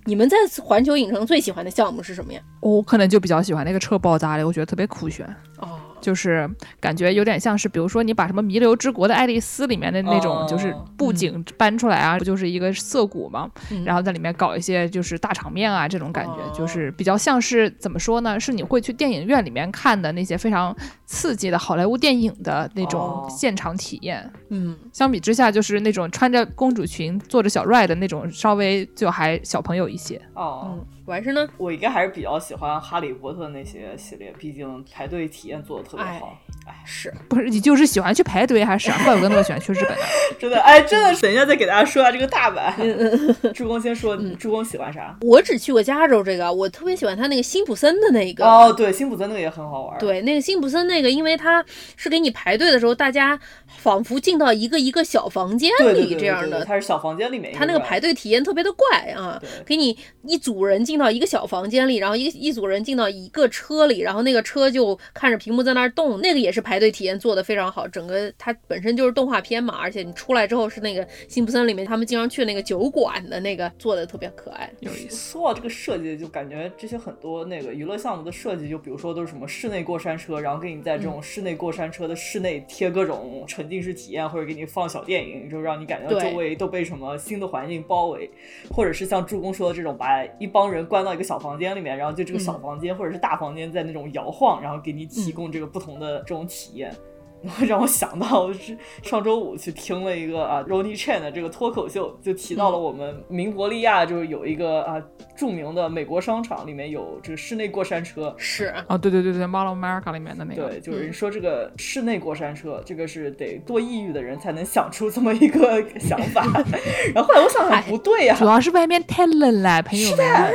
你们在环球影城最喜欢的项目是什么呀？我可能就比较喜欢那个车爆炸的，我觉得特别酷炫，哦，就是感觉有点像是，比如说你把什么《弥留之国的爱丽丝》里面的那种，哦就是布景搬出来啊，不就是一个涩谷嘛，嗯。然后在里面搞一些就是大场面啊，这种感觉，哦。就是比较像是怎么说呢？是你会去电影院里面看的那些非常刺激的好莱坞电影的那种哦。现场体验。嗯，相比之下，就是那种穿着公主裙坐着小 ride 的那种，稍微就还小朋友一些。哦，嗯，完事呢？我应该还是比较喜欢哈利波特那些系列，毕竟排队体验做的特别好。哎，是，不是你就是喜欢去排队还是啥？怪不得那么喜欢去日本呢。真的，哎，真的是，等一下再给大家说下这个大阪。朱公先说，朱公喜欢啥？我只去过加州这个，我特别喜欢他那个辛普森的那个。哦，对，辛普森那个也很好玩。对，那个辛普森那个，因为他是给你排队的时候，大家仿佛进到一个一个小房间里这样的。它是小房间里面。它那个排队体验特别的怪啊，给你一组人进到一个小房间里，然后一一组人进到一个车里，然后那个车就看着屏幕在那儿动，那个也是排队体验做的非常好。整个它本身就是动画片嘛，而且你出来之后是那个辛普森里面他们经常去那个酒馆的那个做的特别可爱。有意思。说到这个设计，就感觉这些很多那个娱乐项目的设计，就比如说都是什么室内过山车，然后给你在这种室内过山车的室内贴各种沉浸式体验，或者给你放小电影，就让你感觉到周围都被什么新的环境包围，或者是像助攻说的这种，把一帮人关到一个小房间里面，然后就这个小房间或者是大房间在那种摇晃，然后给你提供这个不同的这种体验。让我想到是上周五去听了一个啊 Ronnie Chan 的这个脱口秀，就提到了我们明伯利亚就是有一个啊著名的美国商场，里面有这个室内过山车。是啊，对对对对，Mall of America 里面的那个。对，就是说这个室内过山车，这个是得多抑郁的人才能想出这么一个想法。然后后来我想想不对呀，主要是外面太冷了，朋友们。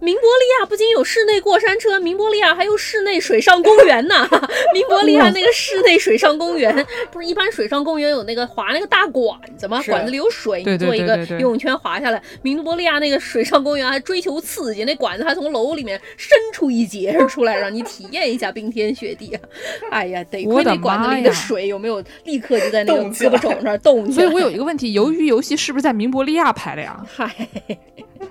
明伯利亚不仅有室内过山车，明伯利亚还有室内水上公园呢。明伯利亚那个室内水上公园，不是一般水上公园有那个划那个大管子吗？管子里有水，你做一个游泳圈滑下来。明伯利亚那个水上公园还追求刺激，那管子还从楼里面伸出一截出来，让你体验一下冰天雪地。哎呀，得亏那管子里的水有没有立刻就在那个胳膊肘那儿动？所以我有一个问题：鱿鱼游戏是不是在明伯利亚拍的呀？嗨。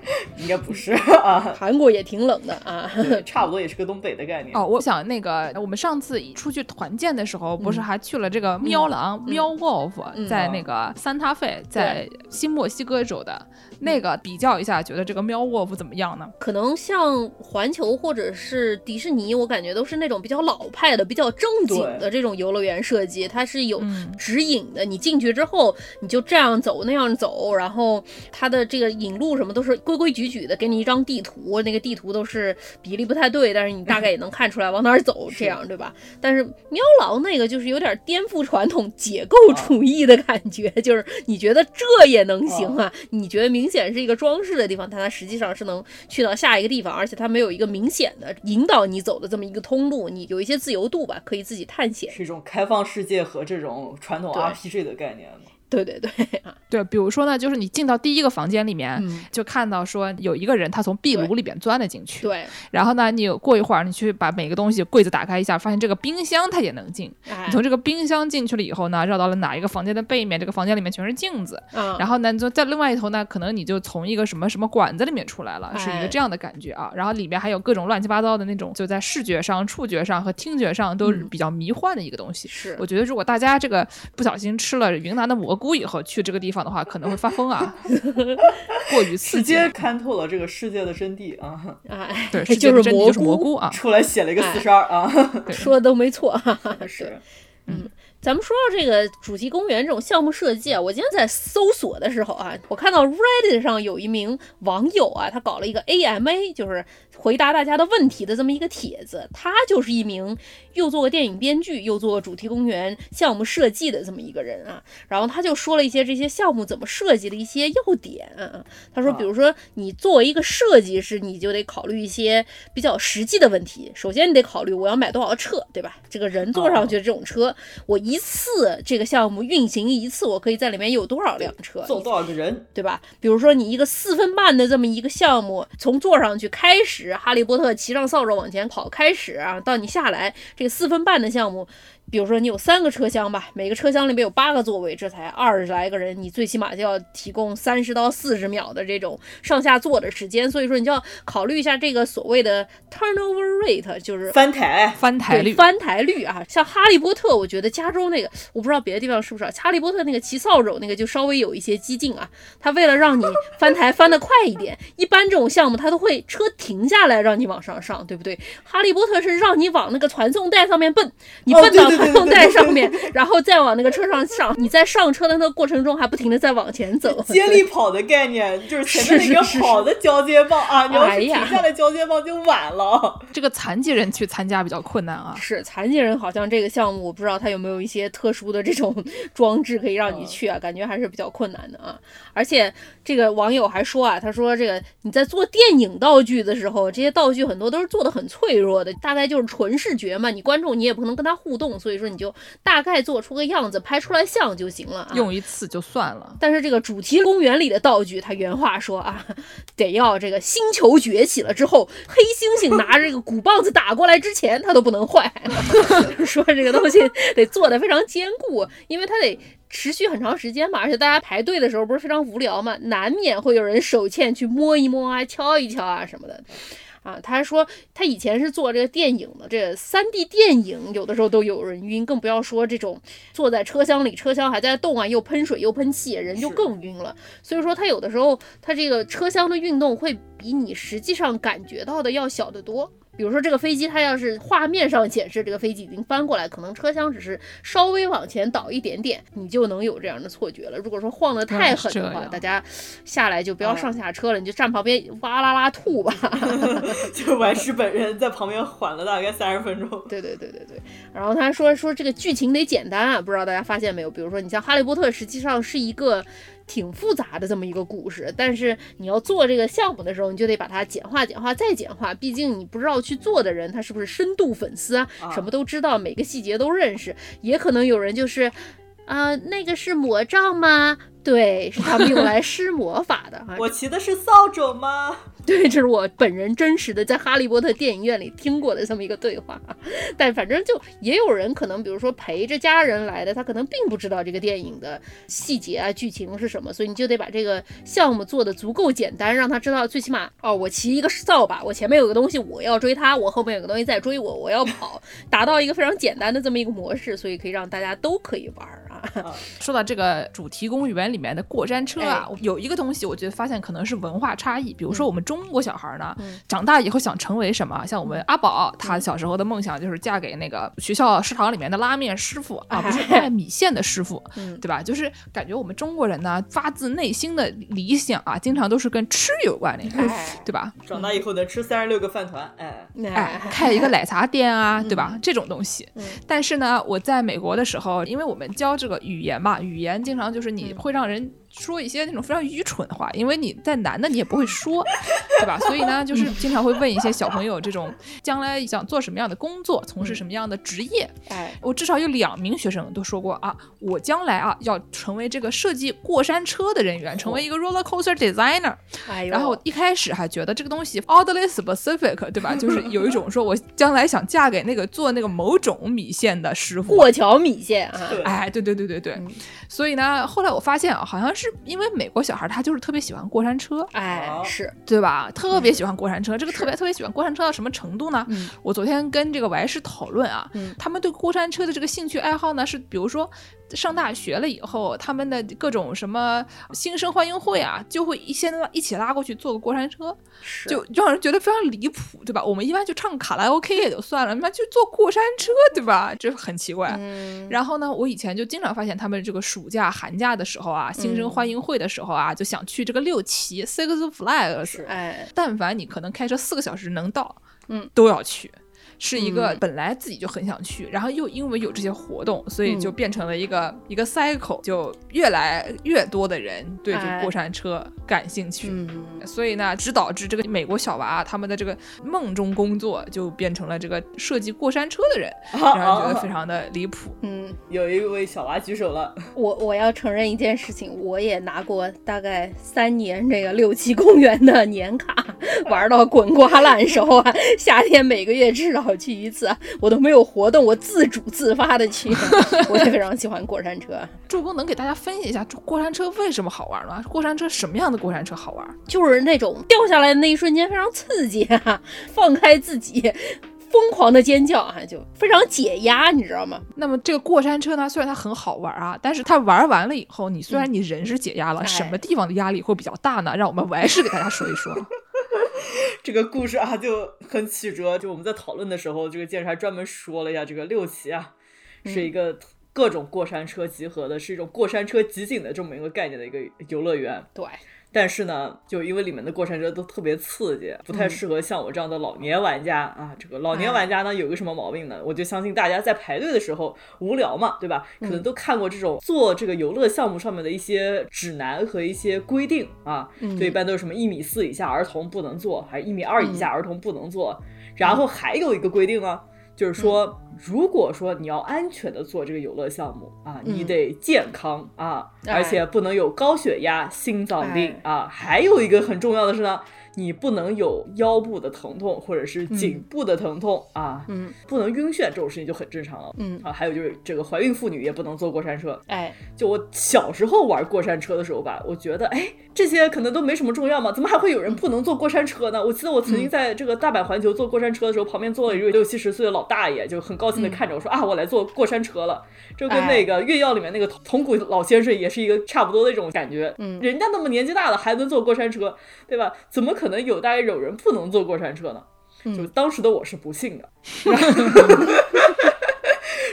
应该不是 啊，韩国也挺冷的啊，差不多也是个东北的概念。哦，我想那个我们上次出去团建的时候，不是还去了这个喵狼喵 Wolf，在那个三塔费，在新墨西哥州的。那个比较一下，觉得这个喵沃夫怎么样呢？可能像环球或者是迪士尼，我感觉都是那种比较老派的、比较正经的这种游乐园设计，它是有指引的。你进去之后，你就这样走那样走，然后它的这个引路什么都是规规矩矩的，给你一张地图，那个地图都是比例不太对，但是你大概也能看出来往哪儿走，这样对吧？但是喵狼那个就是有点颠覆传统解构主义的感觉，就是你觉得这也能行啊？你觉得明。明显是一个装饰的地方，但它实际上是能去到下一个地方，而且它没有一个明显的引导你走的这么一个通路，你有一些自由度吧，可以自己探险，是一种开放世界和这种传统 RPG 的概念对对对，对，比如说呢，就是你进到第一个房间里面，就看到说有一个人他从壁炉里边钻了进去，对。然后呢，你过一会儿你去把每个东西柜子打开一下，发现这个冰箱它也能进。你从这个冰箱进去了以后呢，绕到了哪一个房间的背面？这个房间里面全是镜子。然后呢，就在另外一头呢，可能你就从一个什么什么管子里面出来了，是一个这样的感觉啊。然后里面还有各种乱七八糟的那种，就在视觉上、触觉上和听觉上都是比较迷幻的一个东西。是，我觉得如果大家这个不小心吃了云南的蘑菇以后去这个。地方的话可能会发疯啊，过于刺激，直接看透了这个世界的真谛啊！哎，对，就是蘑菇啊，出来写了一个四十二啊，说的都没错，是，嗯。咱们说到这个主题公园这种项目设计啊，我今天在搜索的时候啊，我看到 Reddit 上有一名网友啊，他搞了一个 AMA，就是回答大家的问题的这么一个帖子。他就是一名又做过电影编剧，又做过主题公园项目设计的这么一个人啊。然后他就说了一些这些项目怎么设计的一些要点啊。他说，比如说你作为一个设计师，你就得考虑一些比较实际的问题。首先，你得考虑我要买多少车，对吧？这个人坐上去的这种车，我一。一次这个项目运行一次，我可以在里面有多少辆车，坐多少个人，对吧？比如说你一个四分半的这么一个项目，从坐上去开始，哈利波特骑上扫帚往前跑开始啊，到你下来，这四分半的项目。比如说你有三个车厢吧，每个车厢里面有八个座位，这才二十来个人，你最起码就要提供三十到四十秒的这种上下坐的时间，所以说你就要考虑一下这个所谓的 turnover rate，就是翻台翻台率翻台率啊。像哈利波特，我觉得加州那个我不知道别的地方是不是，哈利波特那个骑扫帚那个就稍微有一些激进啊，他为了让你翻台翻得快一点，一般这种项目他都会车停下来让你往上上，对不对？哈利波特是让你往那个传送带上面蹦，你蹦到。放在上面，然后再往那个车上上。你在上车的那个过程中，还不停的在往前走。接力跑的概念就是前面那个跑的交接棒啊，你要是停下来交接棒就晚了。这个残疾人去参加比较困难啊。是残疾人好像这个项目，我不知道他有没有一些特殊的这种装置可以让你去啊，感觉还是比较困难的啊。而且这个网友还说啊，他说这个你在做电影道具的时候，这些道具很多都是做的很脆弱的，大概就是纯视觉嘛，你观众你也不可能跟他互动，所以说你就大概做出个样子，拍出来像就行了，啊用一次就算了。但是这个主题公园里的道具，他原话说啊，得要这个星球崛起了之后，黑猩猩拿着这个鼓棒子打过来之前，它都不能坏。说这个东西得做的非常坚固，因为它得。持续很长时间嘛，而且大家排队的时候不是非常无聊嘛，难免会有人手欠去摸一摸啊、敲一敲啊什么的，啊，他还说他以前是做这个电影的，这三 D 电影有的时候都有人晕，更不要说这种坐在车厢里，车厢还在动啊，又喷水又喷气，人就更晕了。所以说他有的时候他这个车厢的运动会比你实际上感觉到的要小得多。比如说这个飞机，它要是画面上显示这个飞机已经翻过来，可能车厢只是稍微往前倒一点点，你就能有这样的错觉了。如果说晃得太狠的话，大家下来就不要上下车了，你就站旁边哇啦啦吐吧。就完事本人在旁边缓了大概三十分钟。对对对对对。然后他说说这个剧情得简单啊，不知道大家发现没有？比如说你像《哈利波特》，实际上是一个。挺复杂的这么一个故事，但是你要做这个项目的时候，你就得把它简化、简化再简化。毕竟你不知道去做的人他是不是深度粉丝啊，什么都知道，每个细节都认识。也可能有人就是，啊，那个是魔杖吗？对，是他们用来施魔法的。我骑的是扫帚吗？对，这是我本人真实的在哈利波特电影院里听过的这么一个对话，但反正就也有人可能，比如说陪着家人来的，他可能并不知道这个电影的细节啊、剧情是什么，所以你就得把这个项目做的足够简单，让他知道最起码哦，我骑一个扫把，我前面有个东西，我要追他，我后面有个东西在追我，我要跑，达到一个非常简单的这么一个模式，所以可以让大家都可以玩。说到这个主题公园里面的过山车啊，有一个东西，我觉得发现可能是文化差异，比如说我们中。国小孩呢，长大以后想成为什么？像我们阿宝，他小时候的梦想就是嫁给那个学校食堂里面的拉面师傅啊，不是卖米线的师傅，对吧？就是感觉我们中国人呢，发自内心的理想啊，经常都是跟吃有关的，对吧？长大以后能吃三十六个饭团，哎哎，开一个奶茶店啊，对吧？这种东西。但是呢，我在美国的时候，因为我们教这个语言吧，语言经常就是你会让人。说一些那种非常愚蠢的话，因为你在男的你也不会说，对吧？所以呢，就是经常会问一些小朋友这种将来想做什么样的工作，从事什么样的职业。哎，我至少有两名学生都说过啊，我将来啊要成为这个设计过山车的人员，成为一个 roller coaster designer。哎然后一开始还觉得这个东西 oddly specific，对吧？就是有一种说我将来想嫁给那个做那个某种米线的师傅，过桥米线啊。哎，对对对对对。所以呢，后来我发现啊，好像是。因为美国小孩他就是特别喜欢过山车，哎，是对吧？特别喜欢过山车，这个特别特别喜欢过山车到什么程度呢？我昨天跟这个 Y 师讨论啊，他们对过山车的这个兴趣爱好呢，是比如说。上大学了以后，他们的各种什么新生欢迎会啊，就会一先一起拉过去坐个过山车，就让人觉得非常离谱，对吧？我们一般就唱卡拉 OK 也就算了，那就坐过山车，对吧？这很奇怪。然后呢，我以前就经常发现他们这个暑假、寒假的时候啊，新生欢迎会的时候啊，就想去这个六旗 Six Flags，哎，但凡你可能开车四个小时能到，嗯，都要去。是一个本来自己就很想去，然后又因为有这些活动，所以就变成了一个一个 cycle，就越来越多的人对这个过山车感兴趣，所以呢，只导致这个美国小娃他们的这个梦中工作就变成了这个设计过山车的人，让人觉得非常的离谱。嗯，有一位小娃举手了，我我要承认一件事情，我也拿过大概三年这个六七公园的年卡，玩到滚瓜烂熟啊，夏天每个月至少。我去一次，我都没有活动，我自主自发的去。我也非常喜欢过山车。助攻能给大家分析一下过山车为什么好玩吗？过山车什么样的过山车好玩？就是那种掉下来的那一瞬间非常刺激啊，放开自己，疯狂的尖叫啊，就非常解压，你知道吗？那么这个过山车呢，虽然它很好玩啊，但是它玩完了以后，你虽然你人是解压了，什么地方的压力会比较大呢？让我们完事给大家说一说。这个故事啊就很曲折，就我们在讨论的时候，这个建设还专门说了一下这个六旗啊，是一个各种过山车集合的，是一种过山车集锦的这么一个概念的一个游乐园。对，但是呢，就因为里面的过山车都特别刺激，不太适合像我这样的老年玩家啊。这个老年玩家呢，有个什么毛病呢？我就相信大家在排队的时候无聊嘛，对吧？可能都看过这种做这个游乐项目上面的一些指南和一些规定啊。就一般都是什么一米四以下儿童不能坐，还是一米二以下儿童不能坐。然后还有一个规定啊，就是说，如果说你要安全的做这个游乐项目啊，你得健康啊，而且不能有高血压、心脏病啊。还有一个很重要的是呢，你不能有腰部的疼痛或者是颈部的疼痛啊，嗯，不能晕眩，这种事情就很正常了。嗯啊，还有就是这个怀孕妇女也不能坐过山车。哎，就我小时候玩过山车的时候吧，我觉得哎，这些可能都没什么重要嘛，怎么还会有人不能坐过山车呢？我记得我曾经在这个大阪环球坐过山车的时候，旁边坐了一位六七十岁的老大爷，就很高兴的看着我说、啊，我来坐过山车了。就跟那个《月曜》里面那个铜鼓老先生也是一个差不多的一种感觉。嗯人家那么年纪大了还能坐过山车，对吧？怎么可能有大概有人不能坐过山车呢？就当时的我是不信的。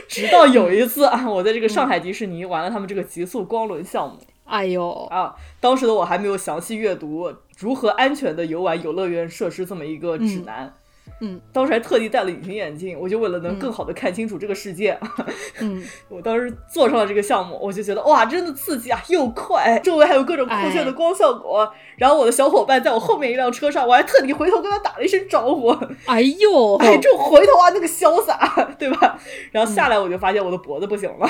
直到有一次啊，我在这个上海迪士尼玩了他们这个极速光轮项目哎呦，啊，当时的我还没有详细阅读如何安全的游玩游乐园设施这么一个指南。嗯，当时还特地戴了隐形眼镜，我就为了能更好的看清楚这个世界。嗯，我当时坐上了这个项目，我就觉得哇，真的刺激啊，又快，周围还有各种酷炫的光效果。然后我的小伙伴在我后面一辆车上，我还特地回头跟他打了一声招呼。哎呦，哎，这回头啊，那个潇洒，对吧？然后下来我就发现我的脖子不行了，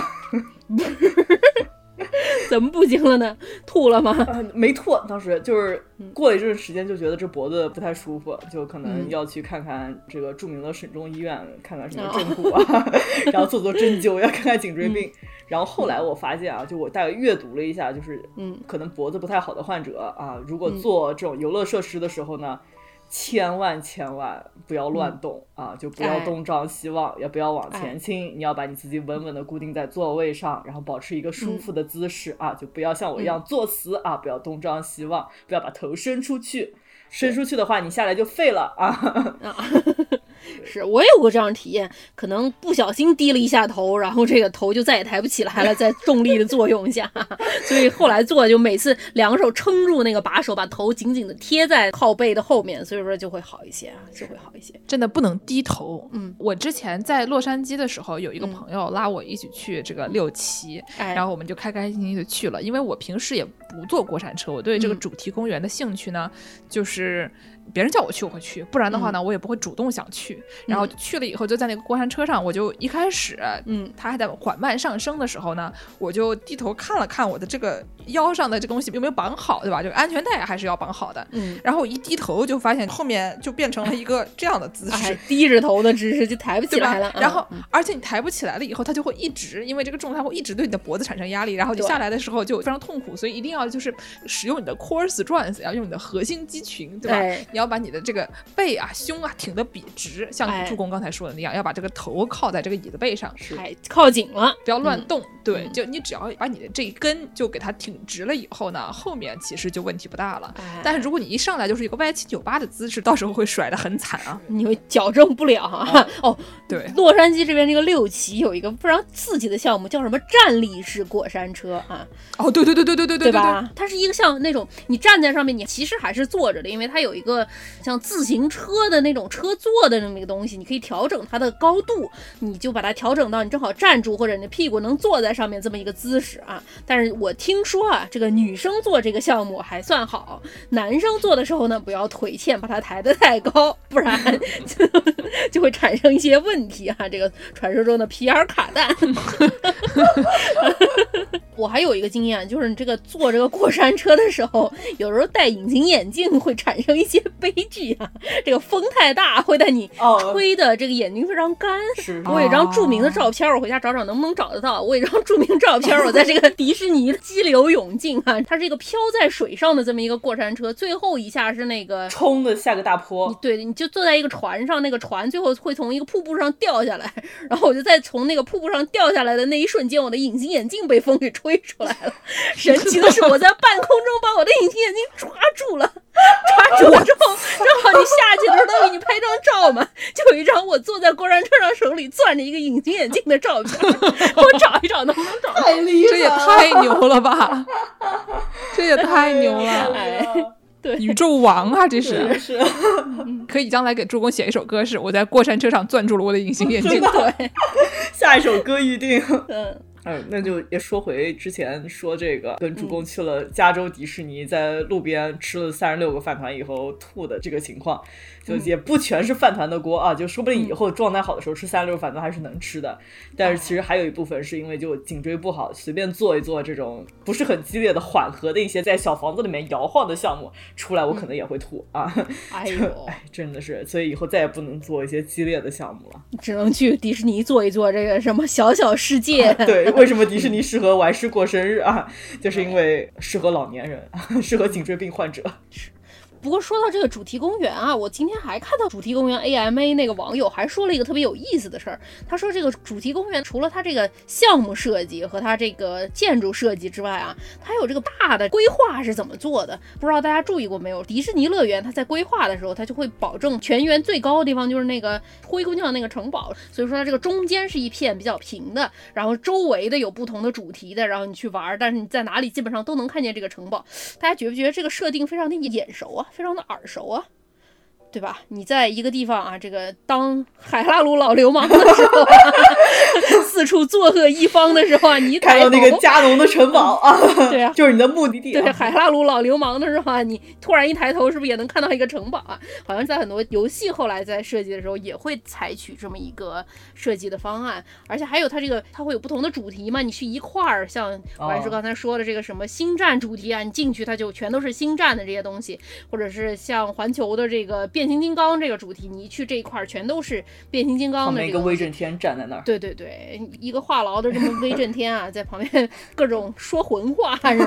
怎么不行了呢？吐了吗？啊，没吐，当时就是过了一阵时间就觉得这脖子不太舒服，就可能要去看看这个著名的省中医院，看看什么正骨啊，然后做做针灸，要看看颈椎病。然后后来我发现啊，就我大概阅读了一下，就是嗯可能脖子不太好的患者啊，如果做这种游乐设施的时候呢。千万千万不要乱动、啊！就不要哎东张西望，也不要往哎前倾。你要把你自己稳稳的固定在座位上，然后保持一个舒服的姿势、啊！就不要像我一样作死、啊！不要东张西望，不要把头伸出去。伸出去的话，你下来就废了啊！啊，是我也有过这样的体验，可能不小心低了一下头，然后这个头就再也抬不起来了，在重力的作用下，所以后来做就每次两手撑住那个把手，把头紧紧的贴在靠背的后面，所以说就会好一些啊，就会好一些。真的不能低头。嗯，我之前在洛杉矶的时候，有一个朋友拉我一起去这个六旗，哎，然后我们就开开心心的去了。因为我平时也不坐过山车，我对这个嗯主题公园的兴趣呢，就是是别人叫我去我会去，不然的话呢，我也不会主动想去。然后去了以后，就在那个过山车上，我就一开始，嗯，它还在缓慢上升的时候呢，我就低头看了看我的这个腰上的这东西有没有绑好，对吧？这个安全带还是要绑好的。嗯，然后我一低头就发现后面就变成了一个这样的姿势。哎，低着头的姿势就抬不起来了。嗯然后，而且你抬不起来了以后，它就会一直，因为这个重量会一直对你的脖子产生压力，然后你下来的时候就非常痛苦，所以一定要就是使用你的 core strength，要用你的核心肌群，对吧？哎你要把你的这个背啊、胸啊挺得笔直，像哎助攻刚才说的那样，要把这个头靠在这个椅子背上，是哎，靠紧了。不要乱嗯动。对，嗯就你只要把你的这一根就给它挺直了以后呢，后面其实就问题不大了。哎，但是如果你一上来就是一个歪七扭八的姿势，到时候会甩得很惨啊。你会矫正不了啊。哦，对，洛杉矶这边这个六旗有一个非常刺激的项目，叫什么站立式过山车啊，哦，对对对对对对对吧？它是一个像那种你站在上面，你其实还是坐着的，因为它有一个像自行车的那种车座的那么一个东西，你可以调整它的高度，你就把它调整到你正好站住或者你的屁股能坐在上面这么一个姿势啊。但是我听说啊，这个女生做这个项目还算好，男生做的时候呢，不要腿欠，把它抬得太高，不然就就会产生一些问题啊。这个传说中的 皮尔卡蛋。我还有一个经验，就是你这个坐这个过山车的时候，有时候戴隐形眼镜会产生一些悲剧啊。这个风太大，会带你哦，吹的这个眼睛非常干。是我有一张著名的照片，我回家找找能不能找得到。我有一张著名照片，我在这个迪士尼激流勇进啊，它是一个飘在水上的这么一个过山车，最后一下是那个。冲的下个大坡，对，你就坐在一个船上，那个船最后会从一个瀑布上掉下来，然后我就在从那个瀑布上掉下来的那一瞬间，我的隐形眼镜被风给吹出来了。神奇的是，我在半空中把我的隐形眼镜抓住了。抓住了之后，正好你下去的时候，他给你拍张照嘛，就有一张我坐在过山车上手里攥着一个隐形眼镜的照片，我找一找能不能找到？太厉害，这也太牛了吧！这也太牛了，哎，对，宇宙王啊，这是是可以将来给助攻写一首歌，是我在过山车上攥住了我的隐形眼镜。对，下一首歌预定。嗯。嗯，那就也说回之前说这个跟主公去了加州迪士尼，在路边吃了三十六个饭团以后吐的这个情况。就也不全是饭团的锅啊，就说不定以后状态好的时候吃三六饭团还是能吃的。但是其实还有一部分是因为就颈椎不好，随便做一做这种不是很激烈的缓和的一些在小房子里面摇晃的项目出来，我可能也会吐啊。哎呦，哎，真的是，所以以后再也不能做一些激烈的项目了，只能去迪士尼做一做这个什么小小世界。对，为什么迪士尼 适合玩师过生日啊？就是因为适合老年人，适合颈椎病患者。不过说到这个主题公园啊，我今天还看到主题公园 AMA 那个网友还说了一个特别有意思的事儿。他说这个主题公园除了它这个项目设计和它这个建筑设计之外啊，它有这个大的规划是怎么做的？不知道大家注意过没有？迪士尼乐园它在规划的时候，它就会保证全园最高的地方就是那个灰姑娘那个城堡，所以说它这个中间是一片比较平的，然后周围的有不同的主题的，然后你去玩，但是你在哪里基本上都能看见这个城堡。大家觉不觉得这个设定非常的眼熟啊？非常的耳熟啊，对吧？你在一个地方啊，这个当海拉鲁老流氓的时候，四处作恶一方的时候啊，你看到那个加农的城堡啊，对啊，就是你的目的地。对，海拉鲁老流氓的时候啊，你突然一抬头，是不是也能看到一个城堡啊？好像在很多游戏后来在设计的时候也会采取这么一个设计的方案，而且还有它这个它会有不同的主题嘛？你去一块儿，像还是刚才说的这个什么星战主题啊，你进去它就全都是星战的这些东西，或者是像环球的这个变形金刚这个主题，你一去这一块儿全都是变形金刚的这个。一个威震天站在那儿。对对对，一个话痨的这么威震天啊，在旁边各种说混话是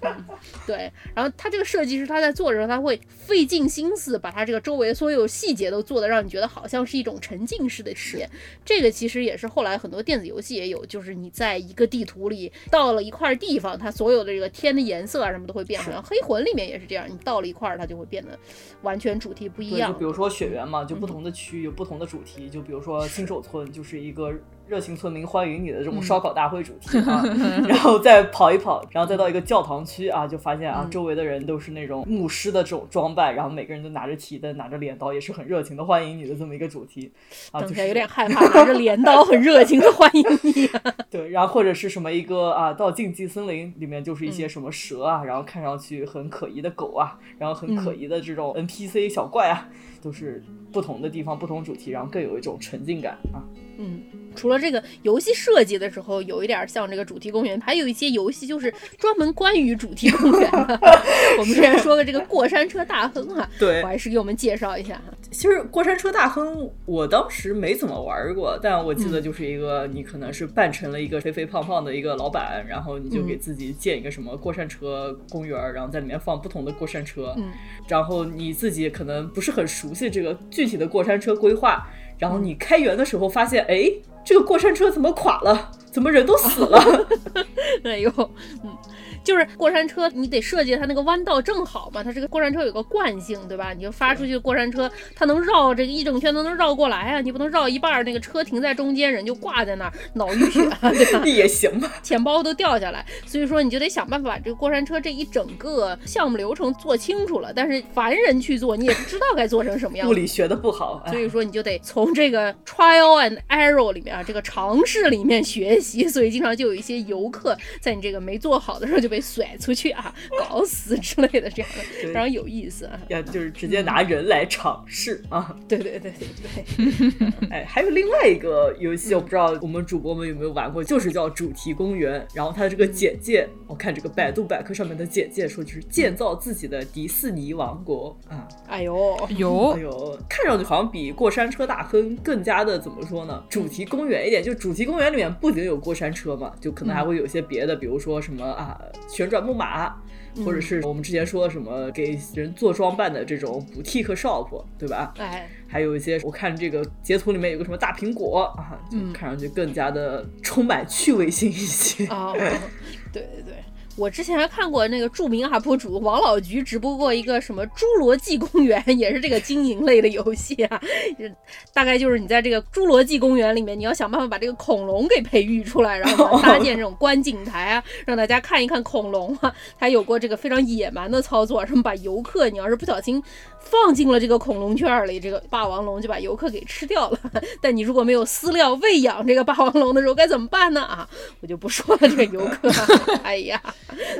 吧？对，然后他这个设计师他在做的时候，他会费尽心思把他这个周围所有细节都做的让你觉得好像是一种沉浸式的体验。这个其实也是后来很多电子游戏也有，就是你在一个地图里到了一块地方，它所有的这个天的颜色啊什么都会变，好像黑魂里面也是这样，你到了一块儿它就会变得完全主题不一样。就比如说雪原嘛，就不同的区域有不同的主题，就比如说 新手村就是一个。热情村民欢迎你的这种烧烤大会主题啊，然后再跑一跑，然后再到一个教堂区啊，就发现啊，周围的人都是那种牧师的这种装扮，然后每个人都拿着提灯，拿着镰刀，也是很热情的欢迎你的这么一个主题。啊，就是有点害怕，拿着镰刀很热情的欢迎你。对，然后或者是什么一个啊，到禁忌森林里面就是一些什么蛇啊，然后看上去很可疑的狗啊，然后很可疑的这种 NPC 小怪啊，都是不同的地方不同主题，然后更有一种沉浸感啊。嗯，除了这个游戏设计的时候有一点像这个主题公园，还有一些游戏就是专门关于主题公园的。我们之前说的这个过山车大亨啊，对，我还是给我们介绍一下。其实过山车大亨我当时没怎么玩过，但我记得就是一个你可能是扮成了一个肥肥胖胖的一个老板，然后你就给自己建一个什么过山车公园，然后在里面放不同的过山车，然后你自己可能不是很熟悉这个具体的过山车规划。然后你开园的时候发现，哎，这个过山车怎么垮了？怎么人都死了？哎呦，嗯。就是过山车，你得设计它那个弯道正好嘛。它这个过山车有个惯性，对吧？你就发出去的过山车，它能绕这个一整圈都能绕过来啊。你不能绕一半，那个车停在中间，人就挂在那儿，脑淤血，对吧？也行吧，钱包都掉下来。所以说，你就得想办法把这个过山车这一整个项目流程做清楚了。但是凡人去做，你也不知道该做成什么样。物理学的不好，所以说你就得从这个 trial and error 里面啊，这个尝试里面学习。所以经常就有一些游客在你这个没做好的时候就被。甩出去啊，搞死之类的，这样的非常有意思啊！要，就是直接拿人来尝试啊！对对对对对。哎，还有另外一个游戏，我不知道我们主播们有没有玩过，就是叫主题公园。然后它的这个简介，我看这个百度百科上面的简介说，就是建造自己的迪士尼王国啊！哎呦，有哎呦，看上去好像比过山车大亨更加的怎么说呢？主题公园一点，就主题公园里面不仅有过山车嘛，就可能还会有一些别的，比如说什么啊。旋转木马，或者是我们之前说什么给人做装扮的这种补替和 shop，对吧？哎，还有一些，我看这个截图里面有个什么大苹果啊，就看上去更加的充满趣味性一些。啊，对对对。我之前还看过那个著名 UP 主王老菊直播过一个什么《侏罗纪公园》，也是这个经营类的游戏啊。大概就是你在这个侏罗纪公园里面，你要想办法把这个恐龙给培育出来，然后 搭建这种观景台啊，让大家看一看恐龙啊。他有过这个非常野蛮的操作，什么把游客，你要是不小心放进了这个恐龙圈里，这个霸王龙就把游客给吃掉了。但你如果没有饲料喂养这个霸王龙的时候，该怎么办呢？啊，我就不说了。这个游客，哎呀，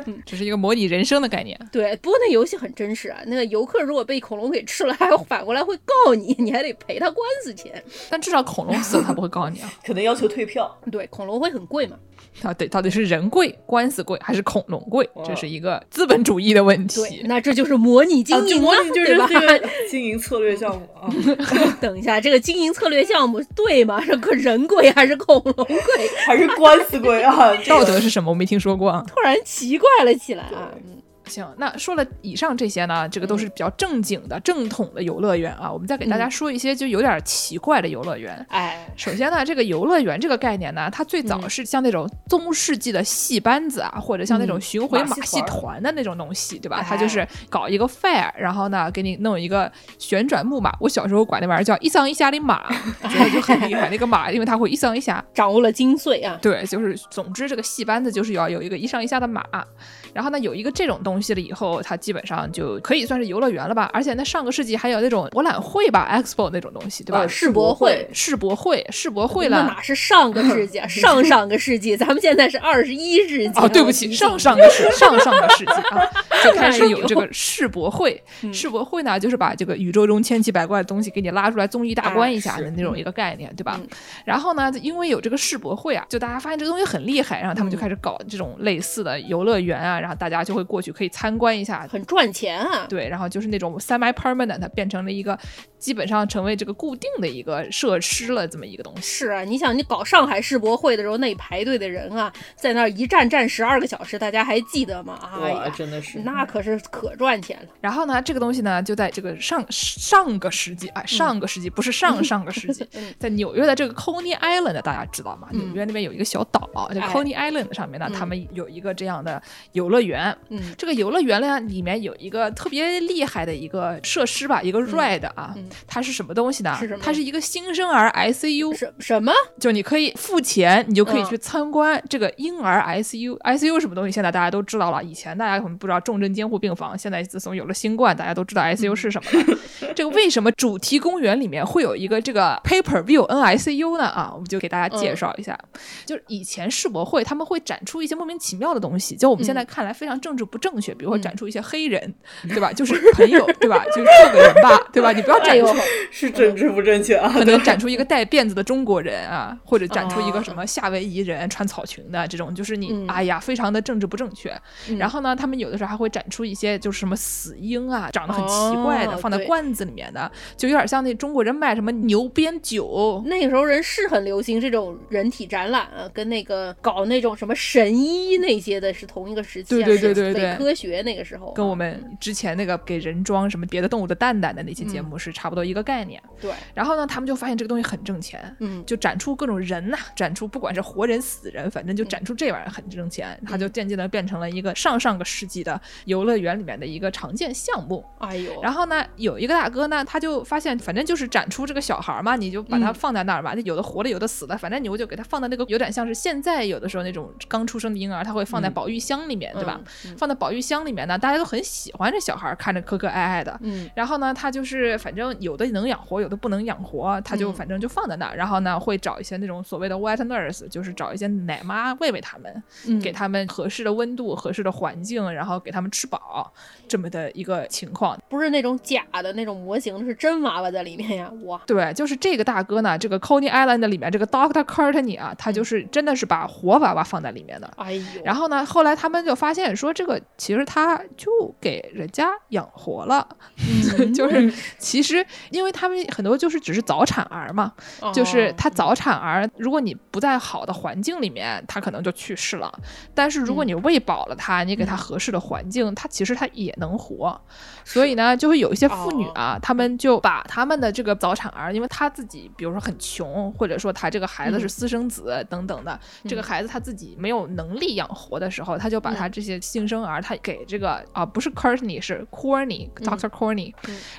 嗯这是一个模拟人生的概念。对，不过那游戏很真实啊。那个游客如果被恐龙给吃了，还反过来会告你，你还得赔他官司钱。但至少恐龙死了，他不会告你啊。可能要求退票。对，恐龙会很贵嘛。啊，对，到底是人贵、官司贵，还是恐龙贵？这是一个资本主义的问题。那这就是模拟经营模拟就是吧？经营策略项目啊。等一下，这个经营策略项目对吗？是人贵还是恐龙贵，还是官司贵啊？道德是什么？我没听说过啊。突然奇怪了起来啊。行，那说了以上这些呢，这个都是比较正经的、正统的游乐园啊。我们再给大家说一些就有点奇怪的游乐园。哎，首先呢，这个游乐园这个概念呢，它最早是像那种中世纪的戏班子啊，或者像那种巡回马戏团的那种东西，对吧？它就是搞一个 fair，然后呢，给你弄一个旋转木马。我小时候管那玩意儿叫一上一下的马，觉得就很厉害。那个马，因为它会一上一下，掌握了精髓啊。对，就是总之这个戏班子就是要有一个一上一下的马。然后呢，有一个这种东西了以后，它基本上就可以算是游乐园了吧。而且那上个世纪还有那种博览会吧，expo 那种东西，对吧？世博会，世博会，世博会了。那哪是上个世纪？啊上上个世纪，咱们现在是二十一世纪。哦，对不起，上上个世，上上个世纪啊，就开始有这个世博会。世博会呢，就是把这个宇宙中千奇百怪的东西给你拉出来综艺大观一下的那种一个概念，对吧？然后呢，因为有这个世博会啊，就大家发现这个东西很厉害，然后他们就开始搞这种类似的游乐园啊。然后大家就会过去可以参观一下，很赚钱啊。对，然后就是那种 semi permanent，它变成了一个基本上成为这个固定的一个设施了，这么一个东西。是啊，你想你搞上海世博会的时候，那排队的人啊，在那儿一站站十二个小时，大家还记得吗？哎呀，真的是，那可是可赚钱了。然后呢，这个东西呢，就在这个上上个世纪，哎，上个世纪不是上上个世纪，在纽约的这个 Coney Island，大家知道吗？纽约那边有一个小岛，这 Coney Island 上面呢，他们有一个这样的游乐园。嗯，这个游乐园呢，里面有一个特别厉害的一个设施吧，一个 ride 啊，它是什么东西呢？它是一个新生儿 ICU。什什么？就你可以付钱，你就可以去参观这个婴儿 ICU。ICU 什么东西？现在大家都知道了。以前大家可能不知道重症监护病房，现在自从有了新冠，大家都知道 ICU 是什么了。这个为什么主题公园里面会有一个这个 Paper View NICU 呢？啊，我们就给大家介绍一下。就是以前世博会他们会展出一些莫名其妙的东西，就我们现在看来非常政治不正确，比如说展出一些黑人，对吧？就是朋友，对吧？就是做个人吧，对吧？你不要展出 是政治不正确啊，可能展出一个带辫子的中国人啊，或者展出一个什么夏威夷人穿草裙的这种，就是你哎呀，非常的政治不正确。然后呢，他们有的时候还会展出一些就是什么死婴啊，长得很奇怪的，放在罐子里面的，就有点像那中国人卖什么牛鞭酒。那个时候人是很流行这种人体展览啊，跟那个搞那种什么神医那些的是同一个时期。对对对对对，科学那个时候跟我们之前那个给人装什么别的动物的蛋蛋的那期节目是差不多一个概念。对，然后呢，他们就发现这个东西很挣钱，嗯，就展出各种人呐，展出不管是活人死人，反正就展出这玩意儿很挣钱，它就渐渐的变成了一个上上个世纪的游乐园里面的一个常见项目。哎呦，然后呢，有一个大哥呢，他就发现，反正就是展出这个小孩嘛，你就把它放在那儿吧，有的活的，有的死的，反正你就给他放在那个有点像是现在有的时候那种刚出生的婴儿，他会放在保育箱里面，对吧？放在保育箱里面呢，大家都很喜欢这小孩，看着可可爱爱的。嗯，然后呢，他就是反正有的能养活，有的不能养活，他就反正就放在那儿。然后呢，会找一些那种所谓的 wet nurse，就是找一些奶妈喂喂他们，给他们合适的温度、合适的环境，然后给他们吃饱，这么的一个情况。不是那种假的那种模型，是真娃娃在里面呀！哇，对，就是这个大哥呢，这个 Coney Island 里面这个 Doctor Courtney 啊，他就是真的是把活娃娃放在里面的。哎呦，然后呢，后来他们就发现说，这个其实他就给人家养活了，就是其实因为他们很多就是只是早产儿嘛，就是他早产儿，如果你不在好的环境里面，他可能就去世了。但是如果你喂饱了他，你给他合适的环境，他其实他也能活。所以呢，就会有一些妇女啊，他们就把他们的这个早产儿，因为他自己比如说很穷，或者说他这个孩子是私生子等等的，这个孩子他自己没有能力养活的时候，他就把他这些新生儿，他给这个啊不是 Courtney 是 Corny，Doctor Corny。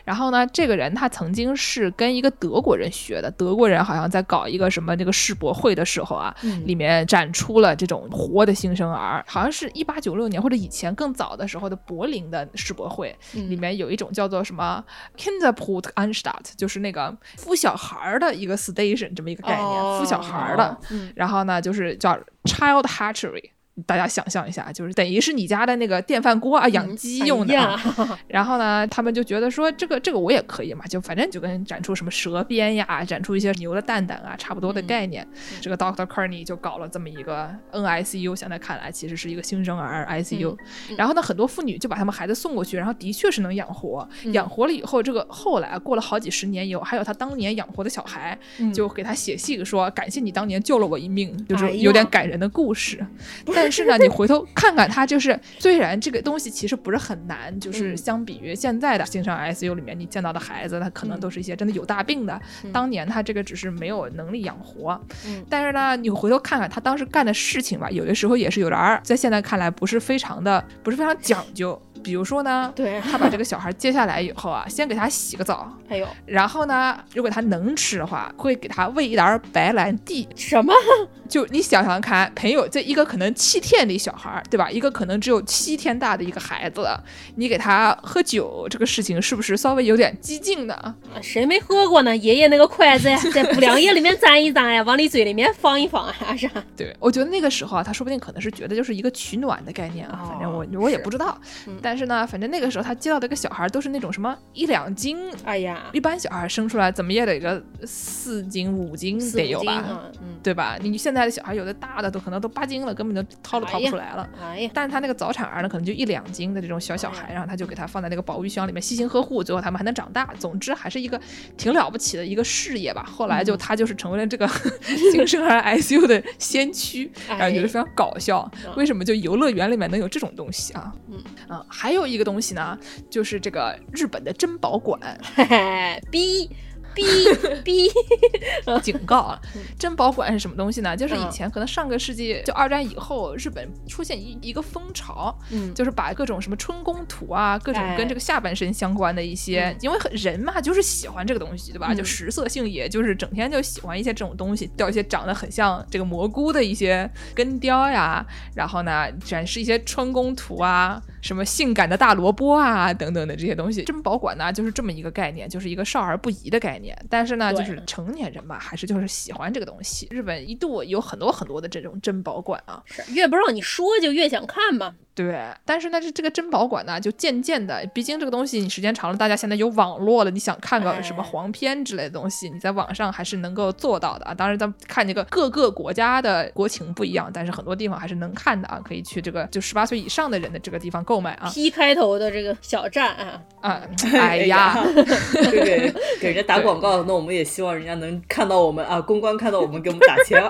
然后呢，这个人他曾经是跟一个德国人学的，德国人好像在搞一个什么那个世博会的时候啊，里面展出了这种活的新生儿，好像是一八九六年或者以前更早的时候的柏林的世博会里。里面有一种叫做什么 Kinderputanstalt，就是那个孵小孩的一个 station 这么一个概念，孵小孩的。然后呢，就是叫 child hatchery。大家想象一下，就是等于是你家的那个电饭锅啊，养鸡用的。然后呢，他们就觉得说，这个这个我也可以嘛，就反正就跟展出什么蛇鞭呀，展出一些牛的蛋蛋啊，差不多的概念。这个 Doctor Kearney 就搞了这么一个 NICU，现在看来其实是一个新生儿 ICU。然后呢，很多妇女就把他们孩子送过去，然后的确是能养活。养活了以后，这个后来过了好几十年以后，还有他当年养活的小孩，就给他写信说，感谢你当年救了我一命，就是有点感人的故事。但 但是呢，你回头看看他，就是虽然这个东西其实不是很难，就是相比于现在的新生 ICU 里面你见到的孩子，他可能都是一些真的有大病的。当年他这个只是没有能力养活。但是呢，你回头看看他当时干的事情吧，有的时候也是有点儿，在现在看来不是非常的，不是非常讲究。比如说呢，对他把这个小孩接下来以后啊，先给他洗个澡，还有，然后呢，如果他能吃的话，会给他喂一点白兰地。什么？就你想想看，朋友，这一个可能七天的小孩，对吧？一个可能只有七天大的一个孩子，你给他喝酒，这个事情是不是稍微有点激进呢？谁没喝过呢？爷爷那个筷子呀，在不良液里面沾一沾呀，往你嘴里面放一放啊，是对，我觉得那个时候啊，他说不定可能是觉得就是一个取暖的概念啊，反正我我也不知道。但是呢，反正那个时候他接到的一个小孩都是那种什么一两斤，哎呀，一般小孩生出来怎么也得个四斤五斤得有吧，嗯，对吧？你现在。的小孩有的大的都可能都八斤了，根本就掏都掏不出来了。哎呀！但是他那个早产儿呢，可能就一两斤的这种小小孩，然后他就给他放在那个保育箱里面，悉心呵护，最后他们还能长大。总之还是一个挺了不起的一个事业吧。后来就他就是成为了这个 新生儿 ICU 的先驱，然后觉得非常搞笑。为什么就游乐园里面能有这种东西啊？嗯啊，还有一个东西呢，就是这个日本的珍宝馆。嘿嘿，B。逼 逼，警告啊！珍宝馆是什么东西呢？就是以前可能上个世纪就二战以后，日本出现一一个风潮，嗯，就是把各种什么春宫图啊，各种跟这个下半身相关的一些，因为人嘛就是喜欢这个东西，对吧？就食色性也，就是整天就喜欢一些这种东西，雕一些长得很像这个蘑菇的一些根雕呀，然后呢展示一些春宫图啊，什么性感的大萝卜啊等等的这些东西。珍宝馆呢就是这么一个概念，就是一个少儿不宜的概念。但是呢，就是成年人吧，还是就是喜欢这个东西。日本一度有很多很多的这种珍宝馆啊，是越不让你说就越想看嘛。对，但是呢，这这个珍宝馆呢，就渐渐的，毕竟这个东西你时间长了，大家现在有网络了，你想看个什么黄片之类的东西，你在网上还是能够做到的啊。当然，咱看这个各个国家的国情不一样，但是很多地方还是能看的啊，可以去这个就十八岁以上的人的这个地方购买啊。P 开头的这个小站啊啊，哎呀，给给人家打广告，那我们也希望人家能看到我们啊，公关看到我们给我们打钱啊。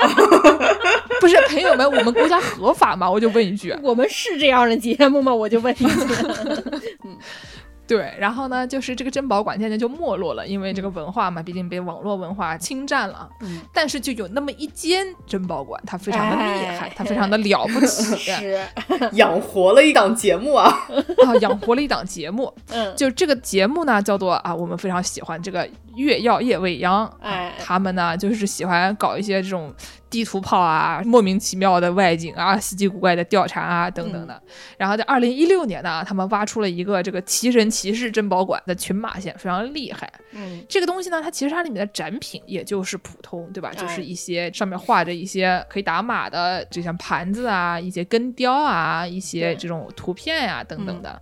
不是朋友们，我们国家合法吗？我就问一句，我们是这样的节目吗？我就问一句，嗯。对，然后呢，就是这个珍宝馆现在就没落了，因为这个文化嘛，毕竟被网络文化侵占了。嗯，但是就有那么一间珍宝馆，它非常的厉害，它非常的了不起，是养活了一档节目啊啊，养活了一档节目。嗯，就这个节目呢，叫做啊，我们非常喜欢这个月曜夜未央。哎，他们呢就是喜欢搞一些这种。地图炮啊，莫名其妙的外景啊，稀奇古怪的调查啊，等等的。然后在二零一六年呢，他们挖出了一个这个奇人奇事珍宝馆的群马县，非常厉害。嗯，这个东西呢，它其实它里面的展品也就是普通，对吧？就是一些上面画着一些可以打码的，就像盘子啊，一些根雕啊，一些这种图片呀，等等的。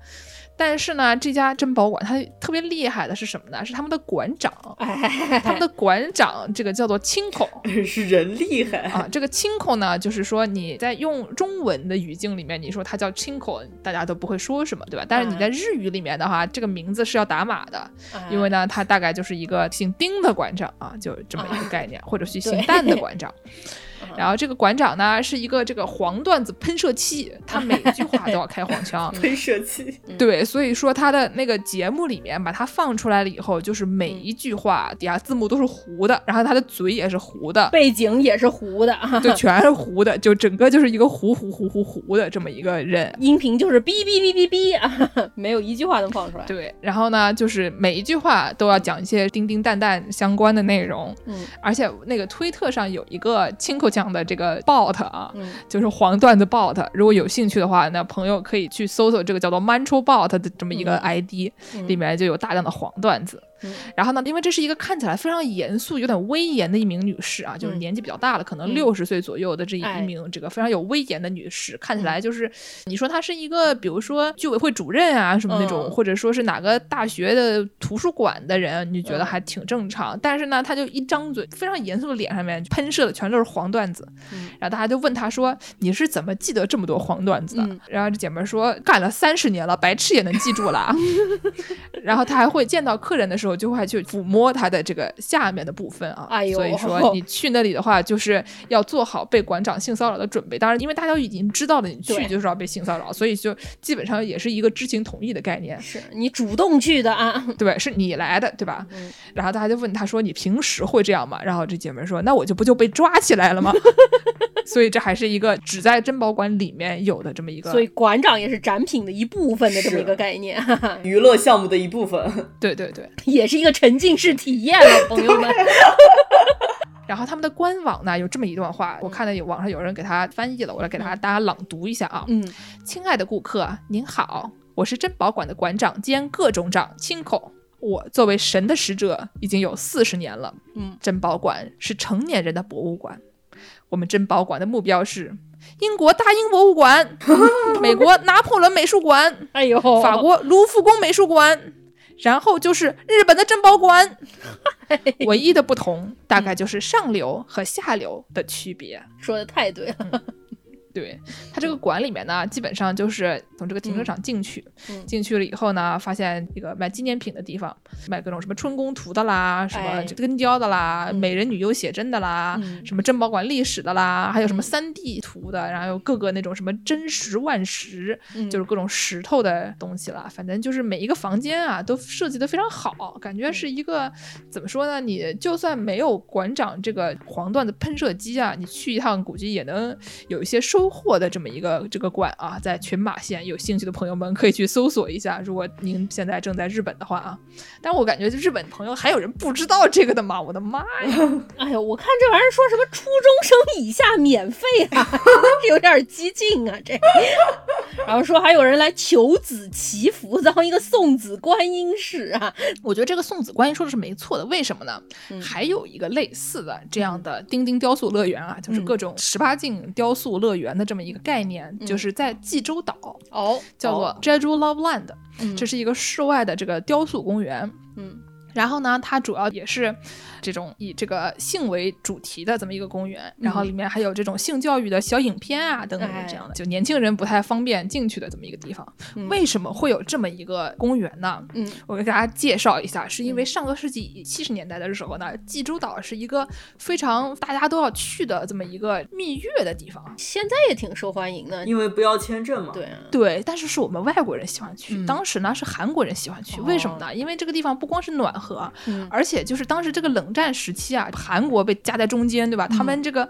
但是呢，这家珍宝馆它特别厉害的是什么呢？是他们的馆长，哎，他们的馆长这个叫做清口 是人厉害啊。这个清口呢，就是说你在用中文的语境里面，你说他叫清口，大家都不会说什么，对吧？但是你在日语里面的话，这个名字是要打码的，因为呢，他大概就是一个姓丁的馆长啊，就这么一个概念，或者是姓蛋的馆长。然后这个馆长呢是一个这个黄段子喷射器，他每句话都要开黄腔。喷射器，对，所以说他的那个节目里面把他放出来了以后，就是每一句话底下字幕都是糊的，然后他的嘴也是糊的，背景也是糊的，就，全是糊的，就整个就是一个糊糊糊糊糊的这么一个人。音频就是哔哔哔哔哔啊，没有一句话能放出来。对，然后呢，就是每一句话都要讲一些叮叮蛋蛋相关的内容。嗯，而且那个推特上有一个亲口讲的这个 bot 啊，嗯就是黄段子 bot。如果有兴趣的话，那朋友可以去搜索这个叫做 Mancho bot 的这么一个 ID，、里面就有大量的黄段子。嗯。然后呢，因为这是一个看起来非常严肃、有点威严的一名女士啊，就是嗯。年纪比较大了，可能嗯。六十岁左右的这一名这个非常有威严的女士，看起来就是你说她是一个，比如说居委会主任啊什么那种，嗯。或者说是哪个大学的图书馆的人，你就觉得嗯。还挺正常。但是呢，她就一张嘴，非常严肃的脸上面喷射的全都是黄段子，嗯。然后大家就问她说：“你是怎么记得这么多黄段子？的？”嗯。然后这姐们儿说：“干了三十年了，白痴也能记住了。” 然后她还会见到客人的时候，就会去抚摸他的这个下面的部分啊。哎呦所以说你去那里的话，就是要做好被馆长性骚扰的准备。当然，因为大家都已经知道了你去就是要被性骚扰，所以就基本上也是一个知情同意的概念。是你主动去的啊。对，是你来的，对吧？嗯然后大家就问他说：“你平时会这样吗？”然后这姐妹说：“那我就不就被抓起来了吗？” 所以这还是一个只在珍宝馆里面有的这么一个，所以馆长也是展品的一部分的这么一个概念，娱乐项目的一部分。对对对。也是一个沉浸式体验了，朋友们。然后他们的官网呢有这么一段话，我看到有网上有人给他翻译了，我来给大家大家朗读一下啊。嗯亲爱的顾客，您好，我是珍宝馆的馆长兼各种长亲口。我作为神的使者已经有四十年了。嗯，珍宝馆是成年人的博物馆。我们珍宝馆的目标是英国大英博物馆、美国拿破仑美术馆、哎呦，法国卢浮宫美术馆，然后就是日本的珍宝馆。唯一的不同大概就是上流和下流的区别。说的太对了。对它这个馆里面呢，基本上就是从这个停车场进去，嗯进去了以后呢，发现一个卖纪念品的地方，卖各种什么春宫图的啦，什么哎根雕的啦，嗯美人女优写真的啦，嗯什么珍宝馆历史的啦，还有什么嗯三 D 图的，然后有各个那种什么真石万石，嗯就是各种石头的东西啦。反正就是每一个房间啊，都设计的非常好，感觉是一个怎么说呢？你就算没有馆长这个黄段子喷射机啊，你去一趟估计也能有一些收获的这么一个这个馆啊，在群马县有兴趣的朋友们可以去搜索一下。如果您现在正在日本的话啊，但我感觉日本朋友还有人不知道这个的吗？我的妈呀！哎呦，我看这玩意儿说什么初中生以下免费啊，真的是有点激进啊这。然后说还有人来求子祈福，当一个送子观音式啊。我觉得这个送子观音说的是没错的，为什么呢？嗯还有一个类似的这样的钉钉雕塑乐园啊，就是嗯各种十八禁雕塑乐园的这么一个概念，就是在济州岛，哦，叫做哦。Jeju Love Land，、嗯。这是一个室外的这个雕塑公园。嗯。然后呢，它主要也是这种以这个性为主题的这么一个公园，然后里面还有这种性教育的小影片啊等等这样的，就年轻人不太方便进去的这么一个地方。嗯为什么会有这么一个公园呢？嗯我给大家介绍一下，是因为上个世纪七十年代的时候呢，济州岛是一个非常大家都要去的这么一个蜜月的地方。现在也挺受欢迎的。因为不要签证嘛。对啊，对，但是是我们外国人喜欢去，嗯当时呢是韩国人喜欢去，为什么呢？因为这个地方不光是暖和，嗯而且就是当时这个冷战时期啊，韩国被夹在中间，对吧？他们这个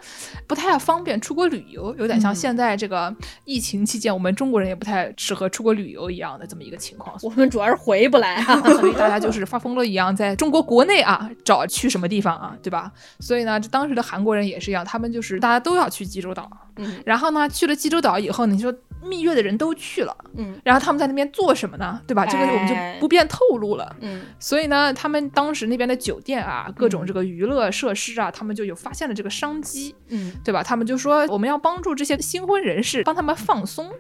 不太方便出国旅游，有点像现在这个疫情期间，我们中国人也不太适合出国旅游一样的这么一个情况。我们主要是回不来啊。所以大家就是发疯了一样，在中国国内啊找去什么地方啊，对吧？所以呢，这当时的韩国人也是一样，他们就是大家都要去济州岛。嗯然后呢，去了济州岛以后，你说蜜月的人都去了，嗯然后他们在那边做什么呢？对吧？这个我们就哎不便透露了。嗯所以呢，他们当时那边的酒店啊，各种这个娱乐设施啊，他们就有发现了这个商机，嗯对吧？他们就说我们要帮助这些新婚人士，帮他们放松。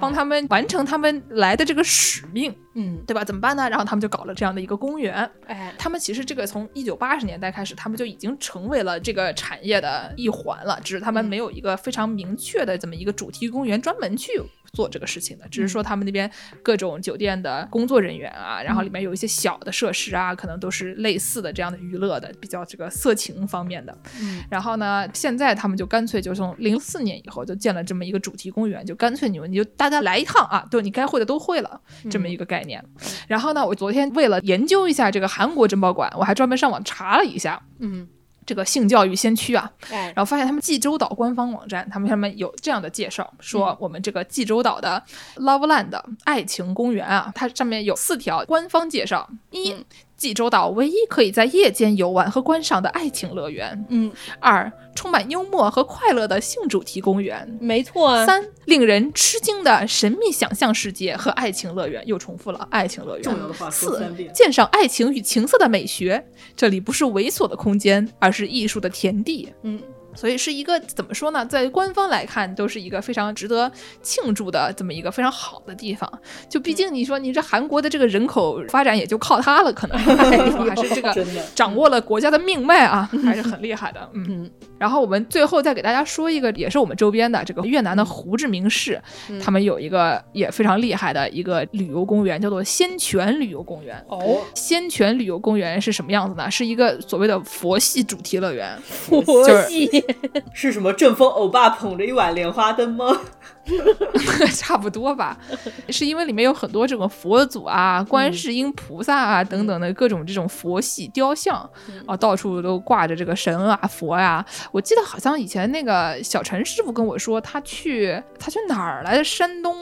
帮他们完成他们来的这个使命，嗯，对吧？怎么办呢？然后他们就搞了这样的一个公园。哎，他们其实这个从一九八十年代开始，他们就已经成为了这个产业的一环了，只是他们没有一个非常明确的这么一个主题公园专门去。做这个事情的，只是说他们那边各种酒店的工作人员啊，然后里面有一些小的设施啊，可能都是类似的这样的娱乐的，比较这个色情方面的。嗯，然后呢，现在他们就干脆就从零四年以后就建了这么一个主题公园，就干脆你们你就大家来一趟啊，对，你该会的都会了，这么一个概念。然后呢，我昨天为了研究一下这个韩国珍宝馆，我还专门上网查了一下。嗯。这个性教育先驱啊，哎，然后发现他们济州岛官方网站，他们上面有这样的介绍，说我们这个济州岛的 Loveland 爱情公园啊，它上面有四条官方介绍：一，济州岛唯一可以在夜间游玩和观赏的爱情乐园；嗯，二，充满幽默和快乐的性主题公园；没错啊，三，令人吃惊的神秘想象世界和爱情乐园，又重复了爱情乐园。重要的话说四三遍，鉴赏爱情与情色的美学，这里不是猥琐的空间，而是艺术的田地。嗯，所以是一个怎么说呢？在官方来看，都是一个非常值得庆祝的这么一个非常好的地方。就毕竟你说你这韩国的这个人口发展也就靠它了，可能 还是这个 掌握了国家的命脉啊，还是很厉害的。嗯。嗯然后我们最后再给大家说一个，也是我们周边的这个越南的胡志明市，他们有一个也非常厉害的一个旅游公园，叫做仙泉旅游公园。哦，仙泉旅游公园是什么样子呢？是一个所谓的佛系主题乐园，佛就是系，是什么正风欧巴捧着一碗莲花灯吗？差不多吧。是因为里面有很多这种佛祖啊、观世音菩萨啊等等的各种这种佛系雕像啊，到处都挂着这个神啊、佛呀、我记得好像以前那个小陈师傅跟我说，他去他去哪儿来的？山东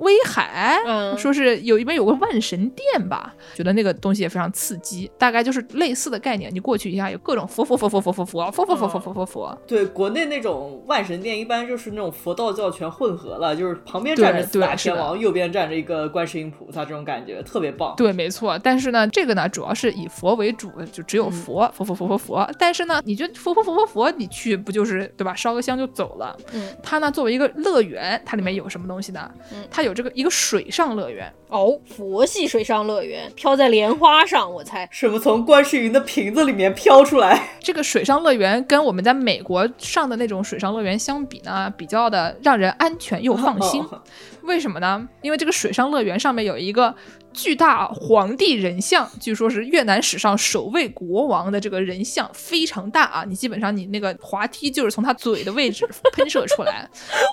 威海，嗯说是有一边有个万神殿吧，觉得那个东西也非常刺激，大概就是类似的概念。你过去一下，有各种佛佛佛佛佛佛佛佛佛佛佛佛佛佛，对，国内那种万神殿一般就是那种佛道教全混合了，就是旁边站着对四大天王，右边站着一个观世音菩萨，这种感觉特别棒。对，没错。但是呢，这个呢主要是以佛为主，就只有佛，佛佛佛佛佛。但是呢，你觉得佛佛佛佛佛，你去不就是对吧？烧个香就走了。嗯，它呢作为一个乐园，它里面有什么东西呢？嗯它有这个一个水上乐园。哦，佛系水上乐园，飘在莲花上，我猜。什么从观世音的瓶子里面飘出来？这个水上乐园跟我们在美国上的那种水上乐园相比呢，比较的让人安全又放心。哦为什么呢？因为这个水上乐园上面有一个巨大皇帝人像，据说是越南史上首位国王的这个人像，非常大啊！你基本上你那个滑梯就是从他嘴的位置 喷射出来，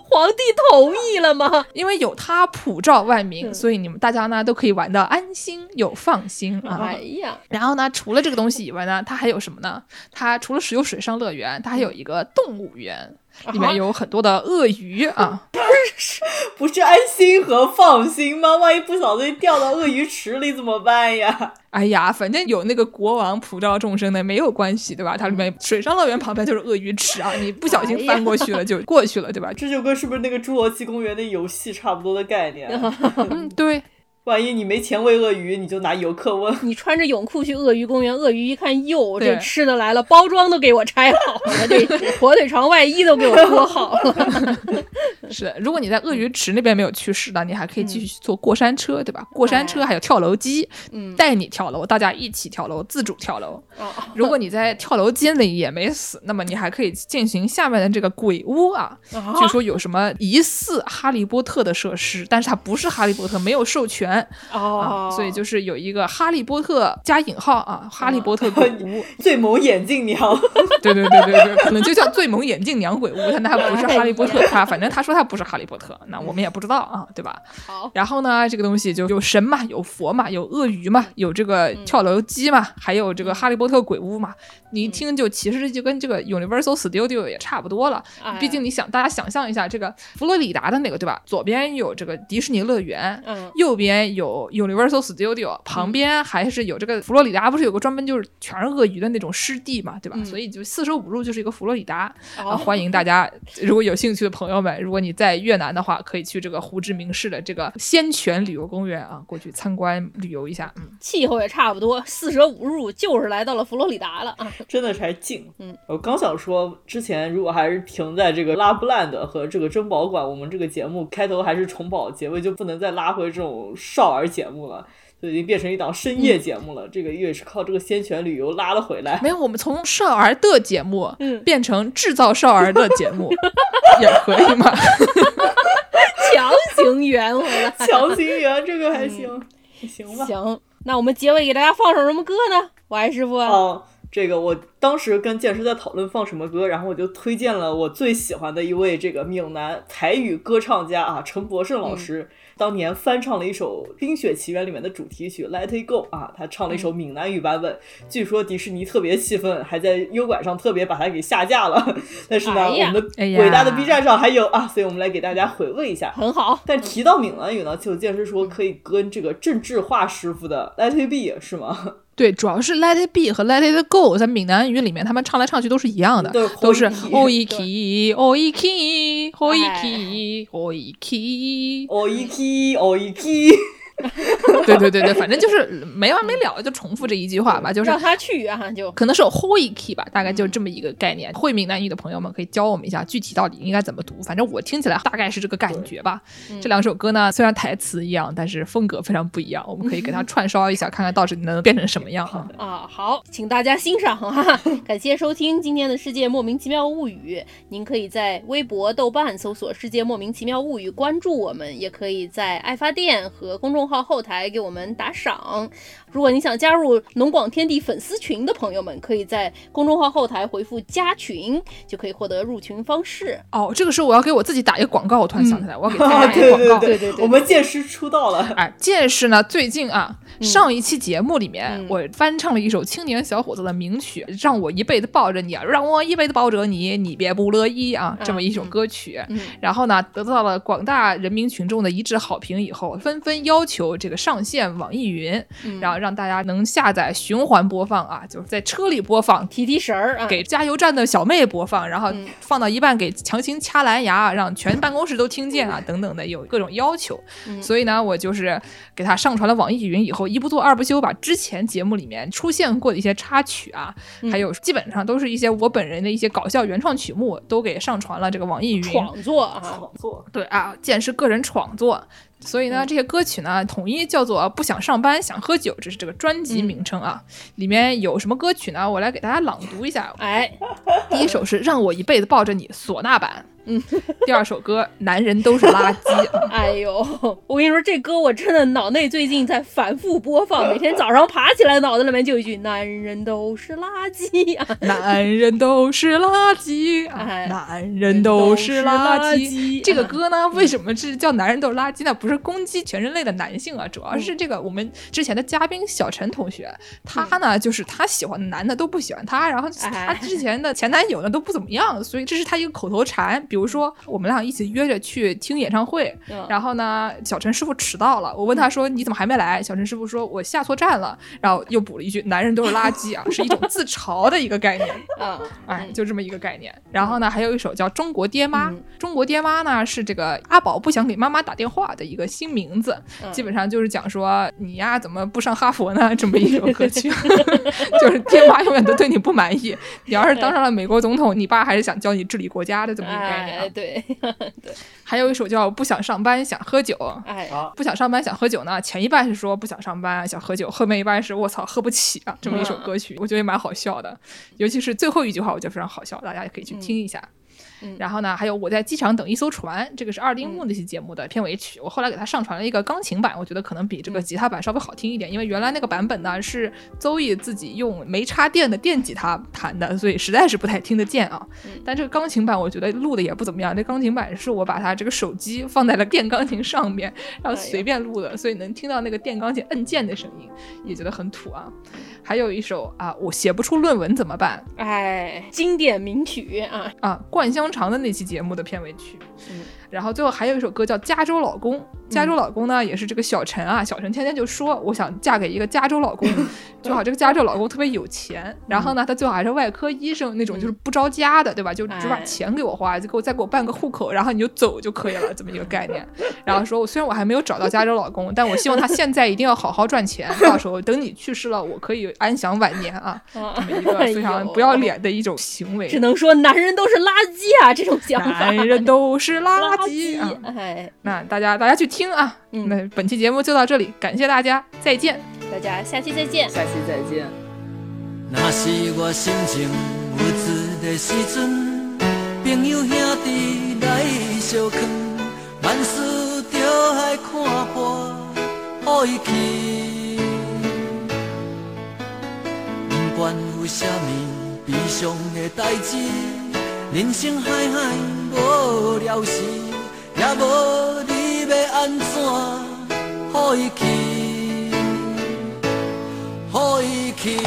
皇帝同意了吗？因为有他普照万民，所以你们大家呢都可以玩的安心又放心啊。哎呀，然后呢，除了这个东西以外呢，它还有什么呢？它除了是有水上乐园，它还有一个动物园，里面有很多的鳄鱼啊。不是不是安心和放心吗？万一不小心掉到鳄鱼池里怎么办呀？哎呀，反正有那个国王普照众生的没有关系，对吧？它里面水上乐园旁边就是鳄鱼池啊，你不小心翻过去了就过去了，对吧？这就跟是不是那个侏罗纪公园的游戏差不多的概念？嗯，对，万一你没钱喂鳄鱼，你就拿游客问。你穿着泳裤去鳄鱼公园，鳄鱼一看，哟，这吃的来了，包装都给我拆好了，这火腿肠外衣都给我脱好了。是的。如果你在鳄鱼池那边没有去世的，你还可以继续坐过山车，对吧？过山车哎还有跳楼机，嗯，带你跳楼，大家一起跳楼，自主跳楼。哦 如果你在跳楼机里也没死，那么你还可以进行下面的这个鬼屋啊。啊据说有什么疑似哈利波特的设施，但是它不是哈利波特，没有授权啊，哦，所以就是有一个哈利波特加引号啊，哈利波特鬼屋。最萌眼镜娘，对对对对对，可能就叫最萌眼镜娘鬼屋，但他不是哈利波特，它反正他说他不是哈利波特，那我们也不知道啊，对吧？好，然后呢，这个东西就有神嘛，有佛嘛，有鳄鱼嘛，有这个跳楼机嘛，还有这个哈利波特鬼屋嘛。你一听就其实就跟这个 Universal Studio 也差不多了。哎毕竟你想，大家想象一下，这个佛罗里达的那个对吧？左边有这个迪士尼乐园，嗯右边边有 Universal Studio，旁边还是有这个佛罗里达，不是有个专门就是全是鳄鱼的那种湿地嘛，对吧？嗯所以就四舍五入就是一个佛罗里达。欢迎大家，如果有兴趣的朋友们，如果你在越南的话，可以去这个胡志明市的这个仙泉旅游公园啊，过去参观旅游一下。嗯，气候也差不多，四舍五入就是来到了佛罗里达了啊。真的是还近。嗯，我刚想说，之前如果还是停在这个拉布兰德和这个珍宝馆，我们这个节目开头还是重宝，结尾就不能再拉回这种少儿节目了，就已经变成一档深夜节目了。这个也是靠这个仙泉旅游拉了回来。没有，我们从少儿的节目嗯变成制造少儿的节目，也可以吗？强行圆回来。强行圆这个还行，行吧。行，那我们结尾给大家放首什么歌呢？我爱师傅，哦，这个我当时跟剑师在讨论放什么歌，然后我就推荐了我最喜欢的一位这个闽南台语歌唱家啊，陈柏胜老师。当年翻唱了一首《冰雪奇缘》里面的主题曲《Let It Go》啊，他唱了一首闽南语版本。据说迪士尼特别气愤，还在优管上特别把它给下架了。但是呢，哎我们的伟大的 B 站上还有啊，所以我们来给大家回味一下。很好。但提到闽南语呢，就有剑师说可以跟这个郑智化师傅的《Let It Be》是吗？对，主要是 Let It Be 和 Let It Go 在闽南语里面，他们唱来唱去都是一样的，都都是是 o i k o i k O E K O E k，O E k O E k，对对对对，反正就是没完没了，就重复这一句话吧，就是让他去啊，就可能是 h o i k 吧，大概就这么一个概念。会闽南语的朋友们可以教我们一下，具体到底应该怎么读。反正我听起来大概是这个感觉吧。这两首歌呢，虽然台词一样，但是风格非常不一样。我们可以给它串烧一下，看看到底能变成什么样啊。啊，好，请大家欣赏哈、感谢收听今天的《世界莫名其妙物语》。您可以在微博、豆瓣搜索“世界莫名其妙物语”，关注我们，也可以在爱发电和公众号后台给我们打赏。如果你想加入农广天地粉丝群的朋友们，可以在公众号后台回复“加群”，就可以获得入群方式。哦，这个时候我要给我自己打一个广告，我突然想起来，我要给自己啊，打一个广告。对对对我们剑师出道了。哎，剑师呢？最近啊，上一期节目里面，嗯我翻唱了一首青年小伙子的名曲，《让我一辈子抱着你》，啊，让我一辈子抱着你，你别不乐意啊，这么一首歌曲。嗯然后呢，得到了广大人民群众的一致好评以后，纷纷要求这个上线网易云，嗯然后让大家能下载循环播放啊，就是在车里播放。提提神儿啊，给加油站的小妹播放，然后嗯放到一半给强行掐蓝牙，让全办公室都听见啊，等等的有各种要求。嗯所以呢，我就是给他上传了网易云以后，一不做二不休，把之前节目里面出现过的一些插曲啊，嗯还有基本上都是一些我本人的一些搞笑原创曲目，都给上传了这个网易云。创作啊，创作对啊，剑是个人创作。所以呢，这些歌曲呢，统一叫做“不想上班想喝酒”，这是这个专辑名称啊。里面有什么歌曲呢？我来给大家朗读一下。哎，第一首是《让我一辈子抱着你》唢呐版，嗯。第二首歌《男人都是垃圾》，哎呦，我跟你说，这歌我真的脑内最近在反复播放，每天早上爬起来，脑子里面就一句“男人都是垃圾”啊，男人都是垃圾，啊哎男人都是垃垃圾。这个歌呢，为什么是叫“男人都是垃圾”呢？不是攻击全人类的男性啊，主要是这个我们之前的嘉宾小陈同学，他呢就是他喜欢的男的都不喜欢他，然后他哎之前的前男友呢都不怎么样，所以这是他一个口头禅。比如说我们俩一起约着去听演唱会，嗯然后呢，小陈师傅迟到了，我问他说你怎么还没来？小陈师傅说我下错站了，然后又补了一句男人都是垃圾啊，是一种自嘲的一个概念。啊，哎，就这么一个概念。然后呢，还有一首叫《中国爹妈》。嗯中国爹妈呢是这个阿宝不想给妈妈打电话的一个新名字，嗯基本上就是讲说你呀怎么不上哈佛呢？这么一首歌曲，就是爹妈永远都对你不满意。你要是当上了美国总统，你爸还是想教你治理国家的这么一个概念啊。哎，对对，还有一首叫《不想上班想喝酒》。哎，啊，不想上班想喝酒呢，前一半是说不想上班想喝酒，后面一半是我操喝不起啊，这么一首歌曲，我觉得也蛮好笑的，尤其是最后一句话，我觉得非常好笑，大家也可以去听一下。嗯然后呢，还有我在机场等一艘船，这个是二丁目那期节目的片尾曲，我后来给他上传了一个钢琴版，我觉得可能比这个吉他版稍微好听一点，因为原来那个版本呢是邹毅自己用没插电的电吉他弹的，所以实在是不太听得见啊。但这个钢琴版我觉得录的也不怎么样，这钢琴版是我把它这个手机放在了电钢琴上面，然后随便录的，所以能听到那个电钢琴按键的声音，也觉得很土啊。还有一首啊，我写不出论文怎么办？哎，经典名曲啊，啊？冠灌香肠的那期节目的片尾曲。然后最后还有一首歌叫《加州老公》，加州老公呢也是这个小陈啊，小陈天天就说我想嫁给一个加州老公，最好这个加州老公特别有钱，然后呢他最好还是外科医生那种，就是不着家的，对吧？就只把哎钱给我花，就给我再给我办个户口，然后你就走就可以了，这么一个概念。然后说我虽然我还没有找到加州老公，但我希望他现在一定要好好赚钱，到时候等你去世了，我可以安享晚年啊，啊这么一个非常不要脸的一种行为。只能说男人都是垃圾啊！这种想法，男人都是垃垃圾啊！哎，那大家大家去听啊。嗯那本期节目就到这里，感谢大家，再见。大家下期再见。下期再见。那是我心情的时阵，朋友兄弟来相劝，万事着爱看破，予伊去。不管有啥物悲伤的代志，人生海海无聊时，也无你要安怎，好伊去。好伊去，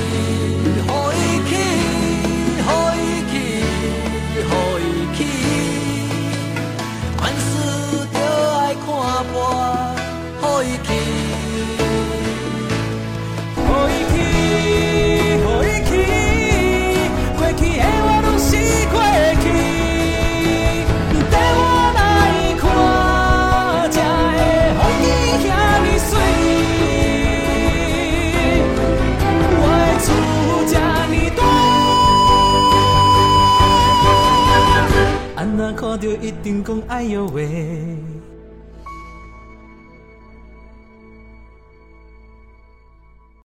一定讲哎呦喂。